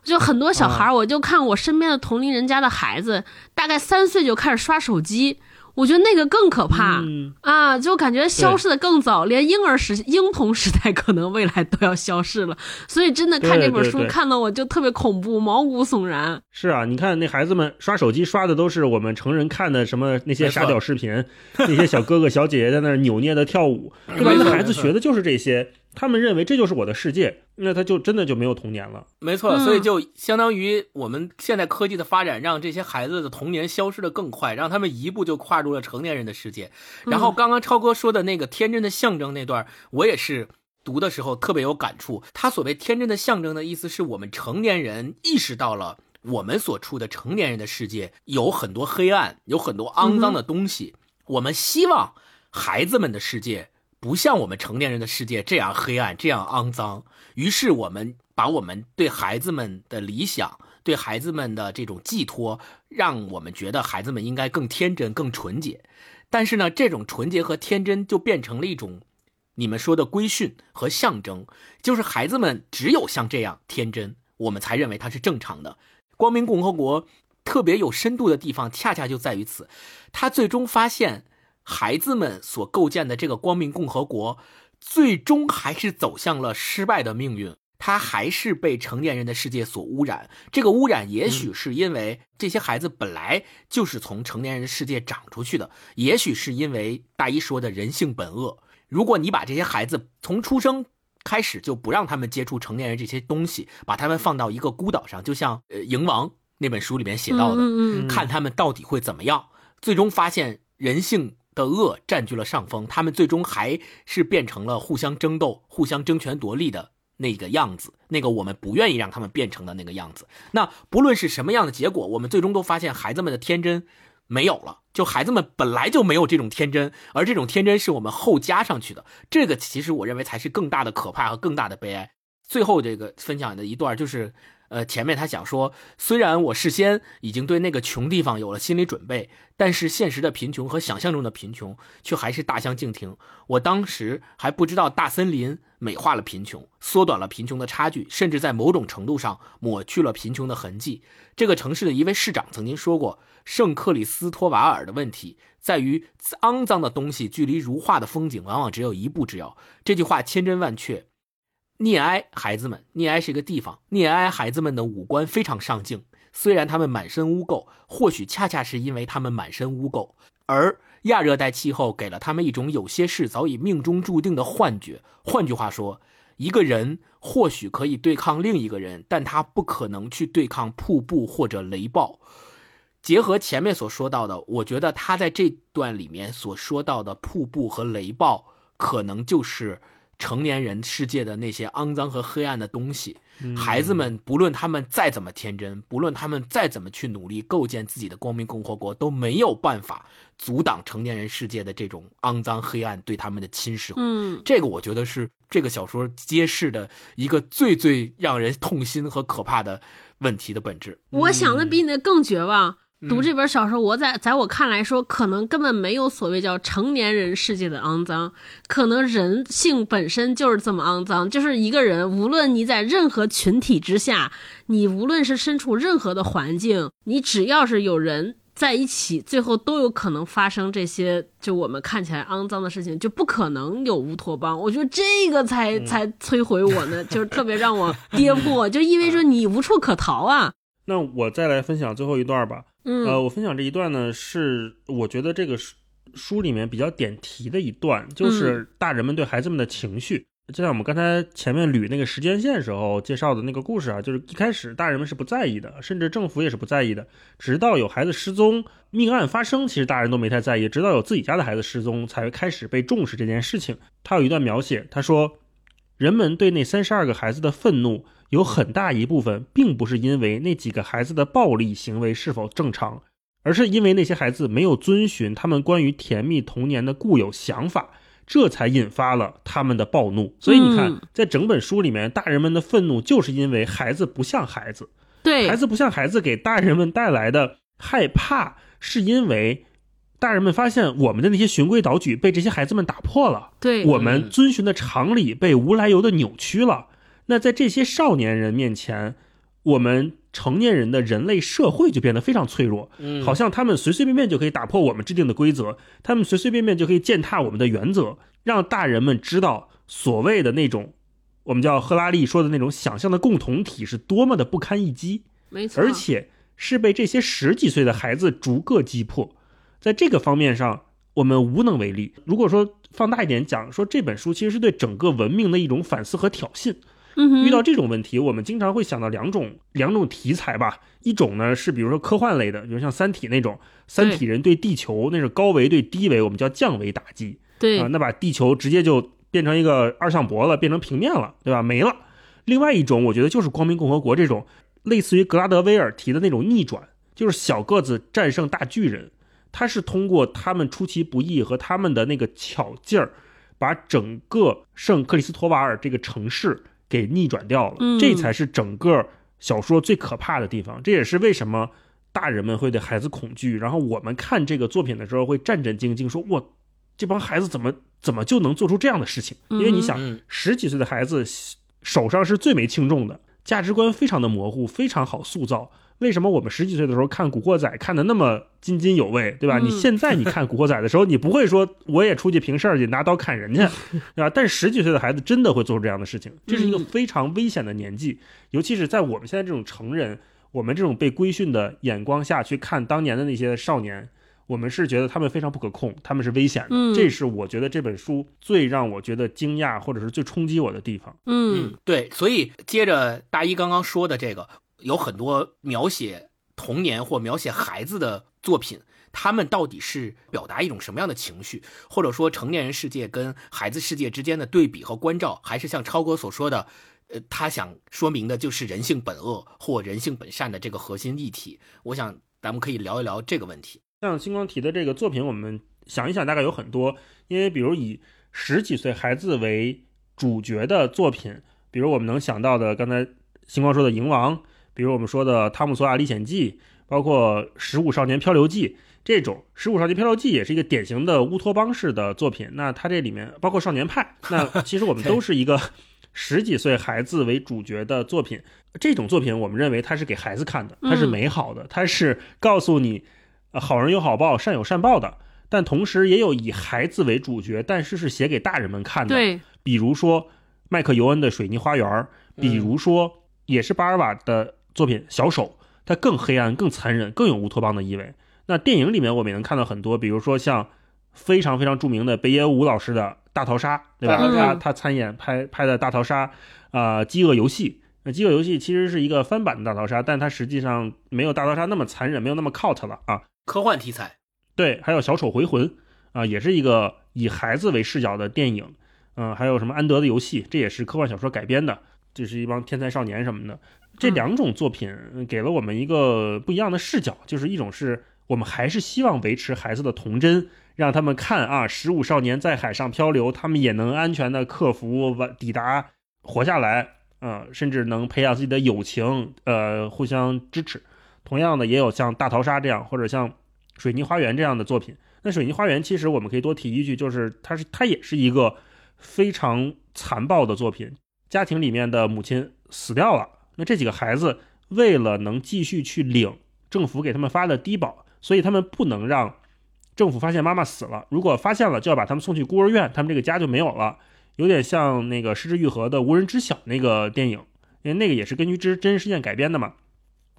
就很多小孩儿，我就看我身边的同龄人家的孩子，大概三岁就开始刷手机。我觉得那个更可怕啊，就感觉消失的更早，连婴儿时、婴童时代可能未来都要消失了。所以真的看这本书，看的我就特别恐怖，毛骨悚然。是啊，你看那孩子们刷手机刷的都是我们成人看的什么那些傻屌视频，那些小哥哥小姐姐在那扭捏的跳舞，对吧？那孩子学的就是这些。他们认为这就是我的世界，那他就真的就没有童年了。没错，所以就相当于我们现在科技的发展，让这些孩子的童年消失的更快，让他们一步就跨入了成年人的世界。然后刚刚超哥说的那个天真的象征那段，我也是读的时候特别有感触。他所谓天真的象征的意思是我们成年人意识到了我们所处的成年人的世界有很多黑暗，有很多肮脏的东西。我们希望孩子们的世界。不像我们成年人的世界这样黑暗、这样肮脏。于是我们把我们对孩子们的理想、对孩子们的这种寄托，让我们觉得孩子们应该更天真、更纯洁。但是呢，这种纯洁和天真就变成了一种你们说的规训和象征，就是孩子们只有像这样天真，我们才认为它是正常的。光明共和国特别有深度的地方，恰恰就在于此，他最终发现。孩子们所构建的这个光明共和国，最终还是走向了失败的命运。它还是被成年人的世界所污染。这个污染也许是因为这些孩子本来就是从成年人的世界长出去的，也许是因为大一说的人性本恶。如果你把这些孩子从出生开始就不让他们接触成年人这些东西，把他们放到一个孤岛上，就像呃《蝇王》那本书里面写到的，看他们到底会怎么样。最终发现人性。的恶占据了上风，他们最终还是变成了互相争斗、互相争权夺利的那个样子，那个我们不愿意让他们变成的那个样子。那不论是什么样的结果，我们最终都发现孩子们的天真没有了，就孩子们本来就没有这种天真，而这种天真是我们后加上去的。这个其实我认为才是更大的可怕和更大的悲哀。最后这个分享的一段就是。呃，前面他想说，虽然我事先已经对那个穷地方有了心理准备，但是现实的贫穷和想象中的贫穷却还是大相径庭。我当时还不知道大森林美化了贫穷，缩短了贫穷的差距，甚至在某种程度上抹去了贫穷的痕迹。这个城市的一位市长曾经说过：“圣克里斯托瓦尔的问题在于，肮脏的东西距离如画的风景往往只有一步之遥。”这句话千真万确。聂埃孩子们，聂埃是一个地方。聂埃孩子们的五官非常上镜，虽然他们满身污垢，或许恰恰是因为他们满身污垢，而亚热带气候给了他们一种有些事早已命中注定的幻觉。换句话说，一个人或许可以对抗另一个人，但他不可能去对抗瀑布或者雷暴。结合前面所说到的，我觉得他在这段里面所说到的瀑布和雷暴，可能就是成年人世界的那些肮脏和黑暗的东西。孩子们不论他们再怎么天真，不论他们再怎么去努力构建自己的光明共和国，都没有办法阻挡成年人世界的这种肮脏黑暗对他们的侵蚀。嗯，这个我觉得是这个小说揭示的一个最最让人痛心和可怕的问题的本质。我想的比你的更绝望。嗯读这本小说，我在在我看来说，可能根本没有所谓叫成年人世界的肮脏，可能人性本身就是这么肮脏。就是一个人，无论你在任何群体之下，你无论是身处任何的环境，你只要是有人在一起，最后都有可能发生这些就我们看起来肮脏的事情，就不可能有乌托邦。我觉得这个才才摧毁我呢，就是特别让我 跌破，就意味着你无处可逃啊。那我再来分享最后一段吧。嗯，呃，我分享这一段呢，是我觉得这个书书里面比较点题的一段，就是大人们对孩子们的情绪。就像我们刚才前面捋那个时间线时候介绍的那个故事啊，就是一开始大人们是不在意的，甚至政府也是不在意的，直到有孩子失踪、命案发生，其实大人都没太在意，直到有自己家的孩子失踪，才开始被重视这件事情。他有一段描写，他说，人们对那三十二个孩子的愤怒。有很大一部分并不是因为那几个孩子的暴力行为是否正常，而是因为那些孩子没有遵循他们关于甜蜜童年的固有想法，这才引发了他们的暴怒。所以你看，在整本书里面，大人们的愤怒就是因为孩子不像孩子，对，孩子不像孩子给大人们带来的害怕，是因为大人们发现我们的那些循规蹈矩被这些孩子们打破了，对，我们遵循的常理被无来由的扭曲了。那在这些少年人面前，我们成年人的人类社会就变得非常脆弱，嗯，好像他们随随便便就可以打破我们制定的规则，他们随随便便就可以践踏我们的原则，让大人们知道所谓的那种我们叫赫拉利说的那种想象的共同体是多么的不堪一击，没错，而且是被这些十几岁的孩子逐个击破，在这个方面上我们无能为力。如果说放大一点讲，说这本书其实是对整个文明的一种反思和挑衅。遇到这种问题，我们经常会想到两种两种题材吧。一种呢是比如说科幻类的，比如像《三体》那种，三体人对地球那是高维对低维，我们叫降维打击。对啊，那把地球直接就变成一个二向箔了，变成平面了，对吧？没了。另外一种，我觉得就是《光明共和国》这种，类似于格拉德威尔提的那种逆转，就是小个子战胜大巨人。他是通过他们出其不意和他们的那个巧劲儿，把整个圣克里斯托瓦尔这个城市。给逆转掉了，这才是整个小说最可怕的地方。这也是为什么大人们会对孩子恐惧，然后我们看这个作品的时候会战战兢兢，说：“哇，这帮孩子怎么怎么就能做出这样的事情？”因为你想，十几岁的孩子手上是最没轻重的，价值观非常的模糊，非常好塑造。为什么我们十几岁的时候看《古惑仔》看的那么津津有味，对吧？你现在你看《古惑仔》的时候，你不会说我也出去平事儿去拿刀砍人去，对吧？但是十几岁的孩子真的会做出这样的事情，这是一个非常危险的年纪，尤其是在我们现在这种成人，我们这种被规训的眼光下去看当年的那些少年，我们是觉得他们非常不可控，他们是危险的。这是我觉得这本书最让我觉得惊讶或者是最冲击我的地方。嗯，对，所以接着大一刚刚说的这个。有很多描写童年或描写孩子的作品，他们到底是表达一种什么样的情绪，或者说成年人世界跟孩子世界之间的对比和关照，还是像超哥所说的，呃，他想说明的就是人性本恶或人性本善的这个核心议题。我想咱们可以聊一聊这个问题。像星光提的这个作品，我们想一想，大概有很多，因为比如以十几岁孩子为主角的作品，比如我们能想到的，刚才星光说的《蝇王》。比如我们说的《汤姆·索亚历险记》，包括《十五少年漂流记》这种，《十五少年漂流记》也是一个典型的乌托邦式的作品。那它这里面包括《少年派》，那其实我们 都是一个十几岁孩子为主角的作品。这种作品，我们认为它是给孩子看的，它是美好的，它是告诉你，好人有好报，善有善报的。但同时也有以孩子为主角，但是是写给大人们看的。对，比如说麦克尤恩的《水泥花园》，比如说也是巴尔瓦的。作品《小手》，它更黑暗、更残忍、更有乌托邦的意味。那电影里面我们也能看到很多，比如说像非常非常著名的北野武老师的《大逃杀》，对吧？他他参演拍拍的《大逃杀》，啊，《饥饿游戏》那饥饿游戏其实是一个翻版的大逃杀，但它实际上没有大逃杀那么残忍，没有那么 cult 了啊。科幻题材，对，还有小丑回魂啊，也是一个以孩子为视角的电影。嗯，还有什么安德的游戏，这也是科幻小说改编的，这是一帮天才少年什么的。这两种作品给了我们一个不一样的视角，就是一种是我们还是希望维持孩子的童真，让他们看啊，十五少年在海上漂流，他们也能安全的克服完抵达活下来，啊，甚至能培养自己的友情，呃，互相支持。同样的，也有像大逃杀这样，或者像水泥花园这样的作品。那水泥花园其实我们可以多提一句，就是它是它也是一个非常残暴的作品，家庭里面的母亲死掉了。那这几个孩子为了能继续去领政府给他们发的低保，所以他们不能让政府发现妈妈死了。如果发现了，就要把他们送去孤儿院，他们这个家就没有了。有点像那个失之愈合的无人知晓那个电影，因为那个也是根据真真实事件改编的嘛。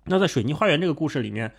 那在水泥花园这个故事里面，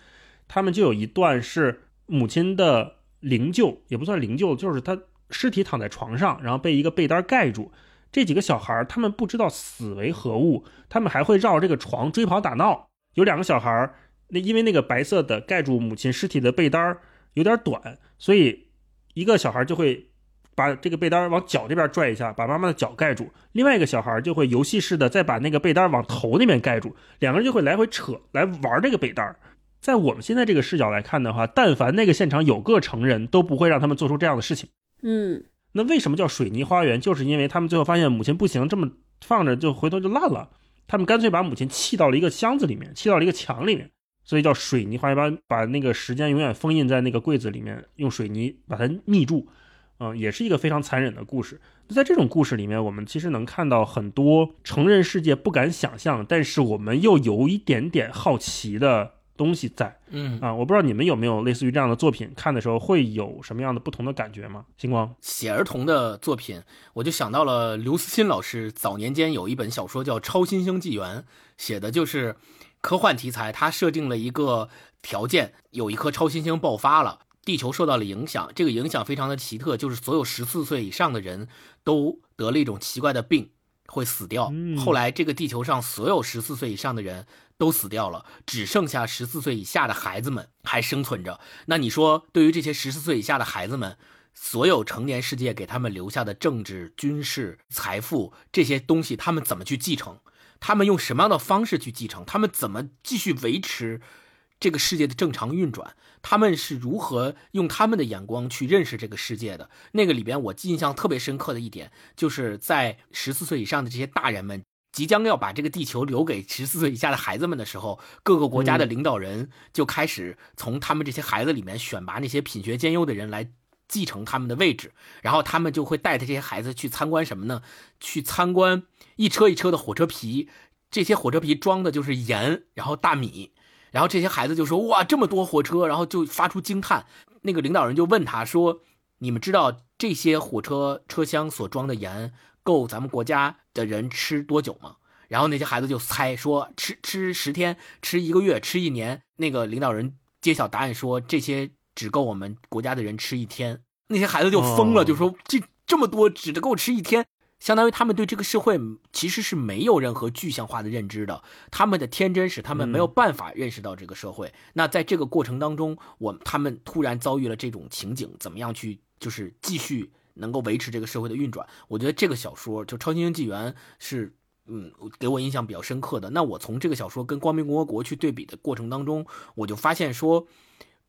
他们就有一段是母亲的灵柩，也不算灵柩，就是他尸体躺在床上，然后被一个被单盖住。这几个小孩儿他们不知道死为何物，他们还会绕这个床追跑打闹。有两个小孩儿那因为那个白色的盖住母亲尸体的被单儿有点短，所以一个小孩就会把这个被单往脚这边拽一下，把妈妈的脚盖住；另外一个小孩就会游戏似的再把那个被单往头那边盖住，两个人就会来回扯来玩这个被单儿。在我们现在这个视角来看的话，但凡那个现场有个成人，都不会让他们做出这样的事情。嗯。那为什么叫水泥花园？就是因为他们最后发现母亲不行，这么放着就回头就烂了。他们干脆把母亲砌到了一个箱子里面，砌到了一个墙里面，所以叫水泥花园。把把那个时间永远封印在那个柜子里面，用水泥把它密住。嗯，也是一个非常残忍的故事。那在这种故事里面，我们其实能看到很多成人世界不敢想象，但是我们又有一点点好奇的。东西在，嗯啊，我不知道你们有没有类似于这样的作品，看的时候会有什么样的不同的感觉吗？星光写儿童的作品，我就想到了刘慈欣老师早年间有一本小说叫《超新星纪元》，写的就是科幻题材。他设定了一个条件，有一颗超新星爆发了，地球受到了影响。这个影响非常的奇特，就是所有十四岁以上的人都得了一种奇怪的病，会死掉。后来这个地球上所有十四岁以上的人。都死掉了，只剩下十四岁以下的孩子们还生存着。那你说，对于这些十四岁以下的孩子们，所有成年世界给他们留下的政治、军事、财富这些东西，他们怎么去继承？他们用什么样的方式去继承？他们怎么继续维持这个世界的正常运转？他们是如何用他们的眼光去认识这个世界的？那个里边，我印象特别深刻的一点，就是在十四岁以上的这些大人们。即将要把这个地球留给十四岁以下的孩子们的时候，各个国家的领导人就开始从他们这些孩子里面选拔那些品学兼优的人来继承他们的位置，然后他们就会带着这些孩子去参观什么呢？去参观一车一车的火车皮，这些火车皮装的就是盐，然后大米，然后这些孩子就说：“哇，这么多火车！”然后就发出惊叹。那个领导人就问他说：“你们知道这些火车车厢所装的盐？”够咱们国家的人吃多久吗？然后那些孩子就猜说吃吃十天，吃一个月，吃一年。那个领导人揭晓答案说这些只够我们国家的人吃一天。那些孩子就疯了，就说这这么多只够吃一天，相当于他们对这个社会其实是没有任何具象化的认知的。他们的天真使他们没有办法认识到这个社会。那在这个过程当中，我他们突然遭遇了这种情景，怎么样去就是继续？能够维持这个社会的运转，我觉得这个小说就《超新星纪元》是，嗯，给我印象比较深刻的。那我从这个小说跟《光明共和国》去对比的过程当中，我就发现说，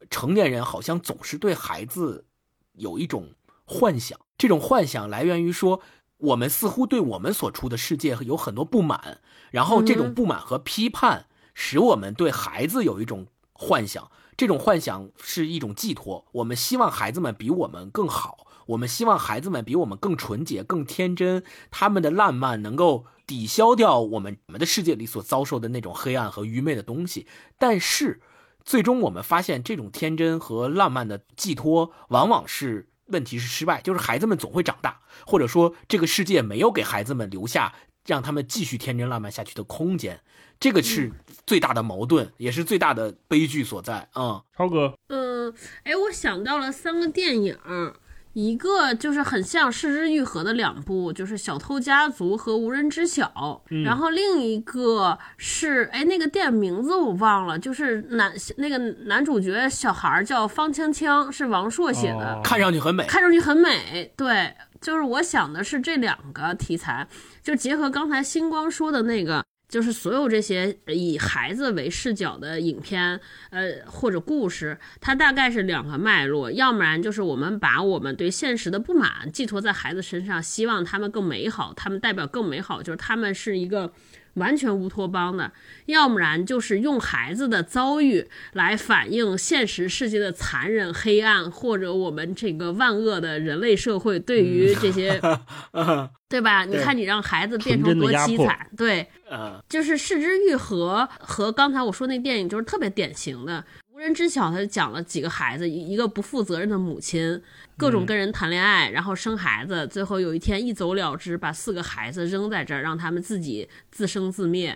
成年人好像总是对孩子有一种幻想，这种幻想来源于说，我们似乎对我们所处的世界有很多不满，然后这种不满和批判使我们对孩子有一种幻想，这种幻想是一种寄托，我们希望孩子们比我们更好。我们希望孩子们比我们更纯洁、更天真，他们的浪漫能够抵消掉我们我们的世界里所遭受的那种黑暗和愚昧的东西。但是，最终我们发现，这种天真和浪漫的寄托，往往是问题是失败，就是孩子们总会长大，或者说这个世界没有给孩子们留下让他们继续天真浪漫下去的空间。这个是最大的矛盾，也是最大的悲剧所在。嗯，超哥，嗯，哎，我想到了三个电影。一个就是很像《失之愈合》的两部，就是《小偷家族》和《无人知晓》，然后另一个是哎那个电影名字我忘了，就是男那个男主角小孩叫方锵锵，是王朔写的，哦看上去很美。看上去很美。对，就是我想的是这两个题材，就结合刚才星光说的那个。就是所有这些以孩子为视角的影片，呃，或者故事，它大概是两个脉络，要不然就是我们把我们对现实的不满寄托在孩子身上，希望他们更美好，他们代表更美好，就是他们是一个完全乌托邦的；要不然就是用孩子的遭遇来反映现实世界的残忍、黑暗，或者我们这个万恶的人类社会对于这些，对吧？你看，你让孩子变成多凄惨，对。呃，就是《失之愈合》和刚才我说那电影就是特别典型的。无人知晓，他就讲了几个孩子，一一个不负责任的母亲，各种跟人谈恋爱，然后生孩子，最后有一天一走了之，把四个孩子扔在这儿，让他们自己自生自灭，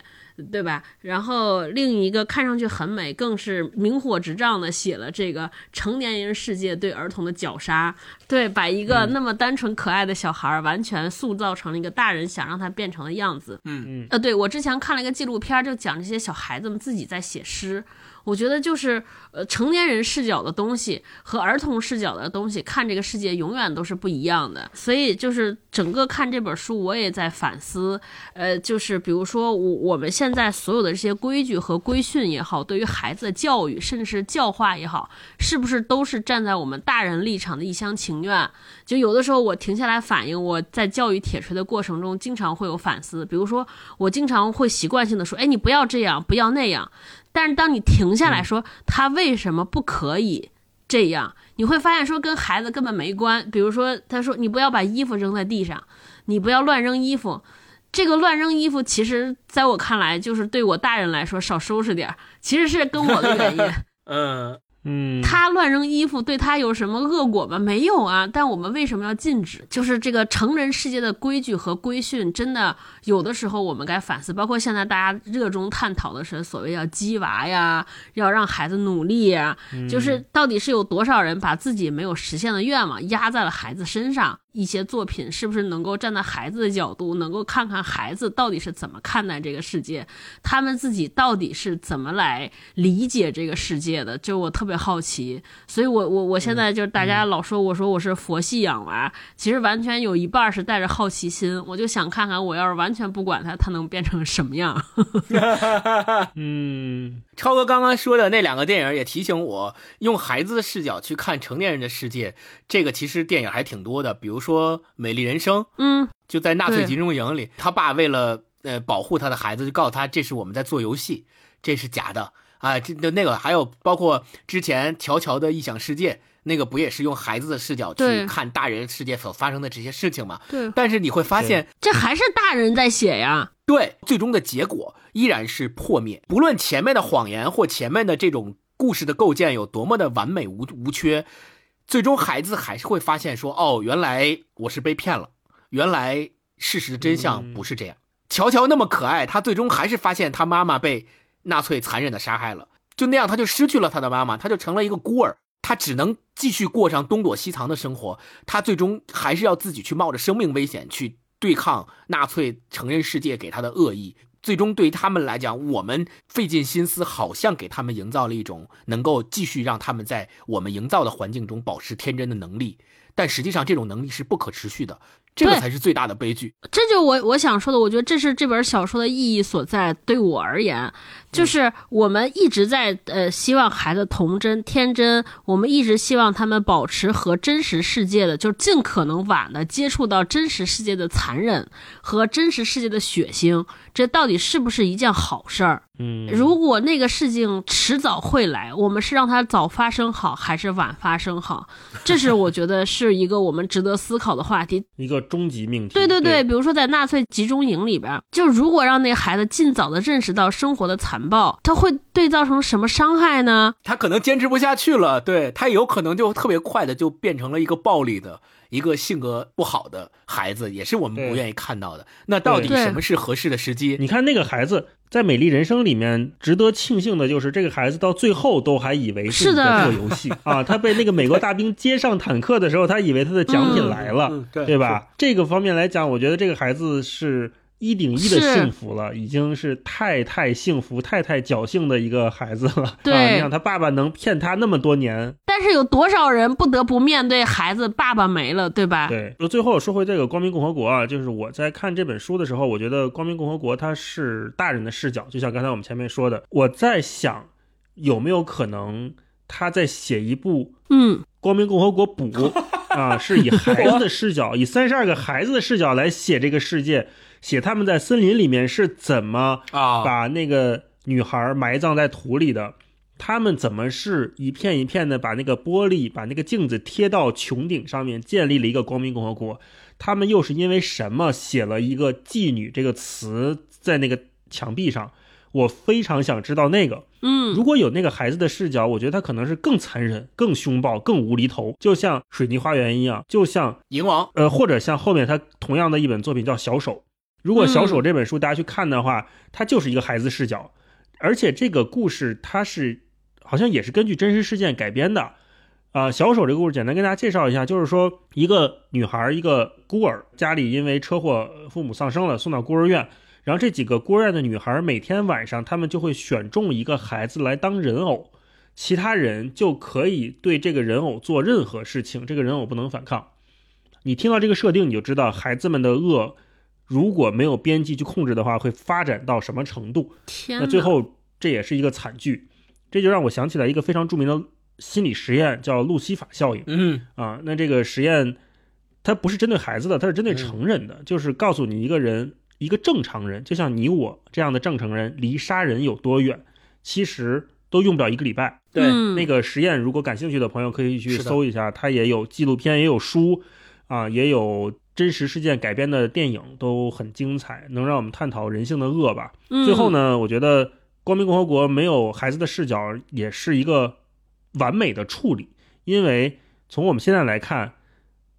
对吧？然后另一个看上去很美，更是明火执仗的写了这个成年人世界对儿童的绞杀，对，把一个那么单纯可爱的小孩儿完全塑造成了一个大人想让他变成的样子。嗯嗯呃，对我之前看了一个纪录片儿，就讲这些小孩子们自己在写诗。我觉得就是呃，成年人视角的东西和儿童视角的东西看这个世界永远都是不一样的。所以就是整个看这本书，我也在反思，呃，就是比如说我我们现在所有的这些规矩和规训也好，对于孩子的教育甚至是教化也好，是不是都是站在我们大人立场的一厢情愿？就有的时候我停下来反应，我在教育铁锤的过程中，经常会有反思。比如说，我经常会习惯性的说：“哎，你不要这样，不要那样。”但是当你停下来说他为什么不可以这样，你会发现说跟孩子根本没关。比如说，他说你不要把衣服扔在地上，你不要乱扔衣服。这个乱扔衣服，其实在我看来，就是对我大人来说少收拾点儿，其实是跟我的原因。嗯，嗯，他乱扔衣服对他有什么恶果吗？没有啊。但我们为什么要禁止？就是这个成人世界的规矩和规训，真的有的时候我们该反思。包括现在大家热衷探讨的是所谓要鸡娃呀，要让孩子努力呀，就是到底是有多少人把自己没有实现的愿望压在了孩子身上？一些作品是不是能够站在孩子的角度，能够看看孩子到底是怎么看待这个世界，他们自己到底是怎么来理解这个世界的？就我特别好奇，所以我我我现在就是大家老说我说我是佛系养娃，其实完全有一半是带着好奇心，我就想看看我要是完全不管他，他能变成什么样。嗯，超哥刚刚说的那两个电影也提醒我，用孩子的视角去看成年人的世界。这个其实电影还挺多的，比如说《美丽人生》，嗯，就在纳粹集中营里，他爸为了呃保护他的孩子，就告诉他这是我们在做游戏，这是假的啊。这那那个还有包括之前乔乔的异想世界，那个不也是用孩子的视角去看大人世界所发生的这些事情吗？对，但是你会发现，这还是大人在写呀。对，最终的结果依然是破灭。不论前面的谎言或前面的这种故事的构建有多么的完美无无缺，最终孩子还是会发现说：“哦，原来我是被骗了，原来事实的真相不是这样。乔乔那么可爱，他最终还是发现他妈妈被纳粹残忍的杀害了，就那样他就失去了他的妈妈，他就成了一个孤儿。他只能继续过上东躲西藏的生活，他最终还是要自己去冒着生命危险去对抗纳粹承认世界给他的恶意。最终对于他们来讲，我们费尽心思，好像给他们营造了一种能够继续让他们在我们营造的环境中保持天真的能力，但实际上这种能力是不可持续的，这个才是最大的悲剧。这就我我想说的，我觉得这是这本小说的意义所在。对我而言，就是我们一直在呃希望孩子童真天真，我们一直希望他们保持和真实世界的，就是尽可能晚的接触到真实世界的残忍和真实世界的血腥。这到底是不是一件好事儿？嗯，如果那个事情迟早会来，我们是让它早发生好，还是晚发生好？这是我觉得是一个我们值得思考的话题。一个终极命题。对对对对，比如说在纳粹集中营里边，就如果让那孩子尽早的认识到生活的残暴，他会对造成什么伤害呢？他可能坚持不下去了，对他有可能就特别快的就变成了一个暴力的一个性格不好的孩子，也是我们不愿意看到的。那到底什么是合适的时机？你看那个孩子在《美丽人生》里面，值得庆幸的就是这个孩子到最后都还以为是的在做游戏啊。他被那个美国大兵接上坦克的时候，他以为他的奖品来了，对吧？这个方面来讲，我觉得这个孩子是一顶一的幸福了，已经是太太幸福、太太侥幸的一个孩子了。对。啊，你想他爸爸能骗他那么多年，但是有多少人不得不面对孩子爸爸没了，对吧？对，就最后说回这个光明共和国啊，就是我在看这本书的时候，我觉得光明共和国它是大人的视角，就像刚才我们前面说的，我在想有没有可能他在写一部嗯，光明共和国补啊，是以孩子的视角，以三十二个孩子的视角来写这个世界，写他们在森林里面是怎么啊，把那个女孩埋葬在土里的。他们怎么是一片一片的把那个玻璃、把那个镜子贴到穹顶上面，建立了一个光明共和国？他们又是因为什么写了一个“妓女”这个词在那个墙壁上？我非常想知道那个。嗯，如果有那个孩子的视角，我觉得他可能是更残忍、更凶暴、更无厘头，就像《水泥花园》一样，就像银王呃，或者像后面他同样的一本作品叫《小手》。如果《小手》这本书大家去看的话，它就是一个孩子视角，而且这个故事它是好像也是根据真实事件改编的。啊、小手这个故事简单跟大家介绍一下，就是说一个女孩，一个孤儿，家里因为车祸父母丧生了，送到孤儿院。然后这几个孤儿院的女孩，每天晚上她们就会选中一个孩子来当人偶，其他人就可以对这个人偶做任何事情，这个人偶不能反抗。你听到这个设定，你就知道孩子们的恶如果没有边际去控制的话，会发展到什么程度。天，那最，后这也是一个惨剧，这就让我想起来一个非常著名的心理实验，叫路西法效应嗯啊。那这个实验它不是针对孩子的，它是针对成人的，就是告诉你一个人，一个正常人，就像你我这样的正常人，离杀人有多远，其实都用不了一个礼拜。对嗯、那个实验，如果感兴趣的朋友可以去搜一下，它也有纪录片，也有书，啊，也有真实事件改编的电影，都很精彩，能让我们探讨人性的恶吧。嗯最后，呢，我觉得《光明共和国》没有孩子的视角，也是一个完美的处理，因为从我们现在来看。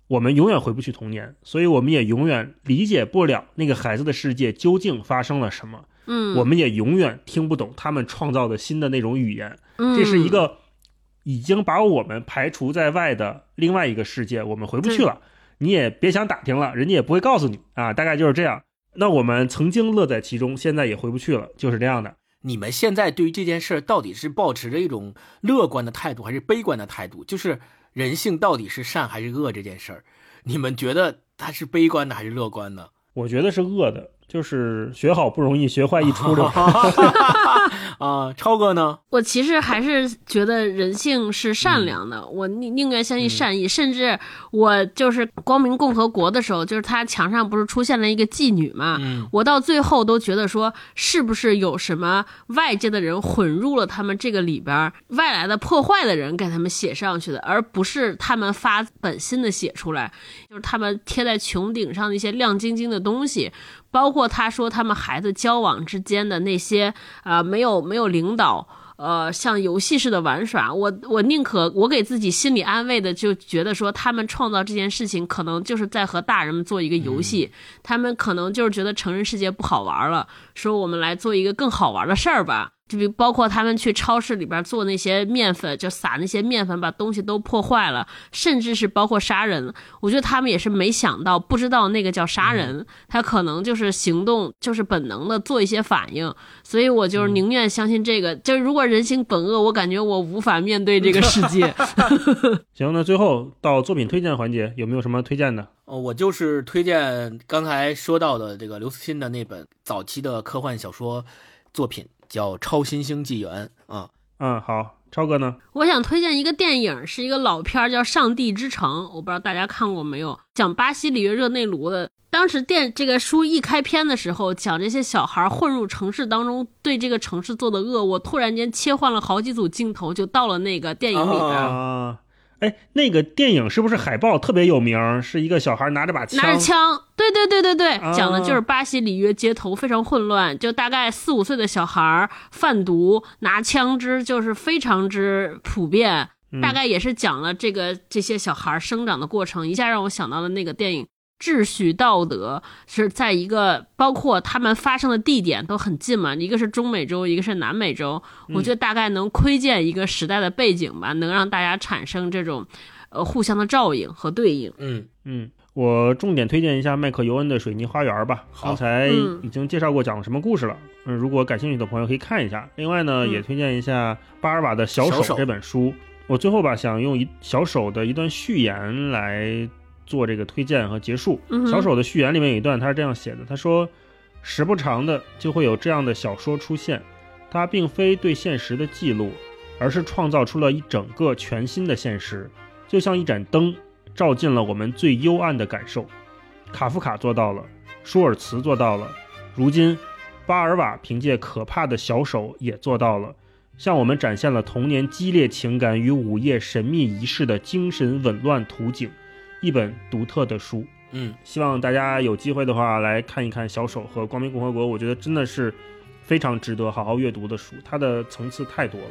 我们永远回不去童年，所以我们也永远理解不了那个孩子的世界究竟发生了什么。嗯，我们也永远听不懂他们创造的新的那种语言。嗯这是一个已经把我们排除在外的另外一个世界，我们回不去了。你也别想打听了，人家也不会告诉你啊，大概就是这样。那我们曾经乐在其中，现在也回不去了，就是这样的。你们现在对于这件事儿到底是保持着一种乐观的态度，还是悲观的态度？就是人性到底是善还是恶这件事儿，你们觉得它是悲观的还是乐观的？我觉得是恶的，就是学好不容易，学坏一出溜。啊，超哥呢？我其实还是觉得人性是善良的，我宁宁愿相信善意，甚至我就是光明共和国的时候，就是他墙上不是出现了一个妓女嘛，嗯。我到最后都觉得说，是不是有什么外界的人混入了他们这个里边儿，外来的破坏的人给他们写上去的，而不是他们发本心的写出来，就是他们贴在穹顶上的一些亮晶晶的东西，包括他说他们孩子交往之间的那些呃没有没有领导。呃，像游戏似的玩耍，我我宁可我给自己心理安慰的，就觉得说他们创造这件事情，可能就是在和大人们做一个游戏，他们可能就是觉得成人世界不好玩了，说我们来做一个更好玩的事儿吧。就比包括他们去超市里边做那些面粉，就撒那些面粉，把东西都破坏了，甚至是包括杀人。我觉得他们也是没想到，不知道那个叫杀人，他可能就是行动，就是本能的做一些反应。所以我就是宁愿相信这个。就是如果人性本恶，我感觉我无法面对这个世界。行，那最后到作品推荐环节，有没有什么推荐的？哦，我就是推荐刚才说到的这个刘慈欣的那本早期的科幻小说作品，叫《超新星纪元》啊。嗯，好，超哥呢？我想推荐一个电影，是一个老片儿，叫《上帝之城》，我不知道大家看过没有，讲巴西里约热内卢的。当时电这个书一开篇的时候，讲这些小孩混入城市当中，对这个城市做的恶，我突然间切换了好几组镜头，就到了那个电影里边。啊啊，哎，那个电影是不是海报特别有名？是一个小孩拿着把枪，拿着枪，对对对对对，啊讲的就是巴西里约街头非常混乱，就大概四五岁的小孩儿贩毒拿枪支，就是非常之普遍。大概也是讲了这个这些小孩生长的过程，一下让我想到了那个电影。秩序道德是在一个包括他们发生的地点都很近嘛，一个是中美洲，一个是南美洲，我觉得大概能窥见一个时代的背景吧，能让大家产生这种呃互相的照应和对应。嗯嗯，我重点推荐一下麦克尤恩的《水泥花园》吧，刚才已经介绍过讲了什么故事了。嗯，如果感兴趣的朋友可以看一下。另外呢，也推荐一下巴尔瓦的《小手》这本书。我最后吧，想用一小手的一段序言来。做这个推荐和结束。小手的序言里面有一段，他是这样写的：他说，时不常的就会有这样的小说出现，它并非对现实的记录，而是创造出了一整个全新的现实，就像一盏灯照进了我们最幽暗的感受。卡夫卡做到了，舒尔茨做到了，如今巴尔瓦凭借可怕的小手也做到了，向我们展现了童年激烈情感与午夜神秘仪式的精神紊乱图景。一本独特的书，嗯，希望大家有机会的话来看一看《小手》和《光明共和国》，我觉得真的是非常值得好好阅读的书，它的层次太多了。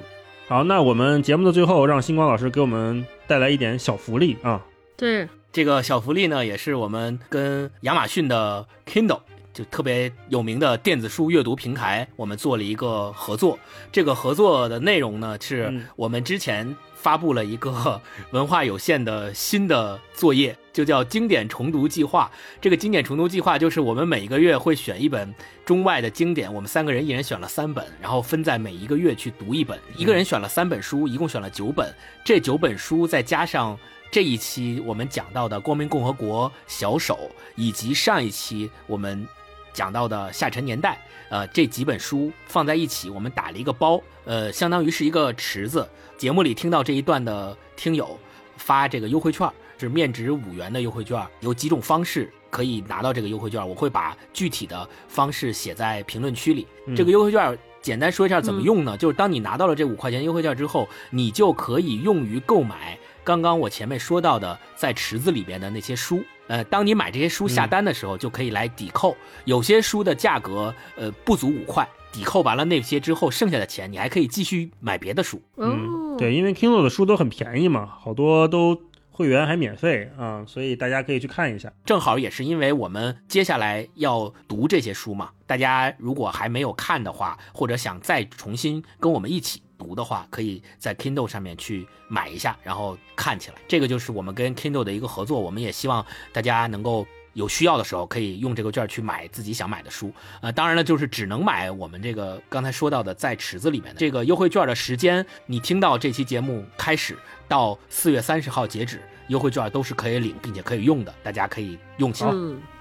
好，那我们节目的最后，让星光老师给我们带来一点小福利啊。对，这个小福利呢，也是我们跟亚马逊的 Kindle 就特别有名的电子书阅读平台，我们做了一个合作。这个合作的内容呢，是我们之前。发布了一个 文化有限的新的作业，就叫经典重读计划。这个经典重读计划就是我们每一个月会选一本中外的经典，我们三个人一人选了三本，然后分在每一个月去读一本。一个人选了三本书，一共选了九本。这九本书再加上这一期我们讲到的《光明共和国》小手，以及上一期我们讲到的《下沉年代》，呃，这几本书放在一起，我们打了一个包，呃，相当于是一个池子。节目里听到这一段的听友发这个优惠券，是面值五元的优惠券，有几种方式可以拿到这个优惠券，我会把具体的方式写在评论区里。这个优惠券简单说一下怎么用呢？就是当你拿到了这五块钱优惠券之后，你就可以用于购买刚刚我前面说到的在池子里边的那些书。呃，当你买这些书下单的时候，就可以来抵扣。有些书的价格呃不足五块。抵扣完了那些之后，剩下的钱你还可以继续买别的书。嗯，对，因为 Kindle 的书都很便宜嘛，好多都会员还免费啊，所以大家可以去看一下。正好也是因为我们接下来要读这些书嘛，大家如果还没有看的话，或者想再重新跟我们一起读的话，可以在 Kindle 上面去买一下，然后看起来。这个就是我们跟 Kindle 的一个合作，我们也希望大家能够。有需要的时候可以用这个券去买自己想买的书，呃，当然了，就是只能买我们这个刚才说到的在池子里面的这个优惠券的时间，你听到这期节目开始到四月三十号截止，优惠券都是可以领并且可以用的，大家可以用起来。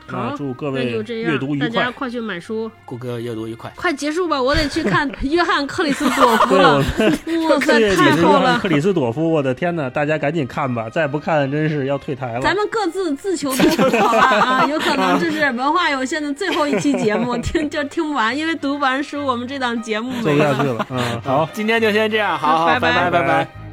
好，祝各位阅读愉快，大家快去买书，顾哥阅读愉快，快结束吧，我得去看 约翰克里斯朵 夫了。哇塞，太好了！克里斯朵夫，我的天哪，大家赶紧看吧，再不看真是要退台了。咱们各自自求多福好吧啊，有可能这是文化有限的最后一期节目，听就听不完，因为读不完书，我们这档节目做不下去了。嗯，好，今天就先这样，好好，拜拜拜拜。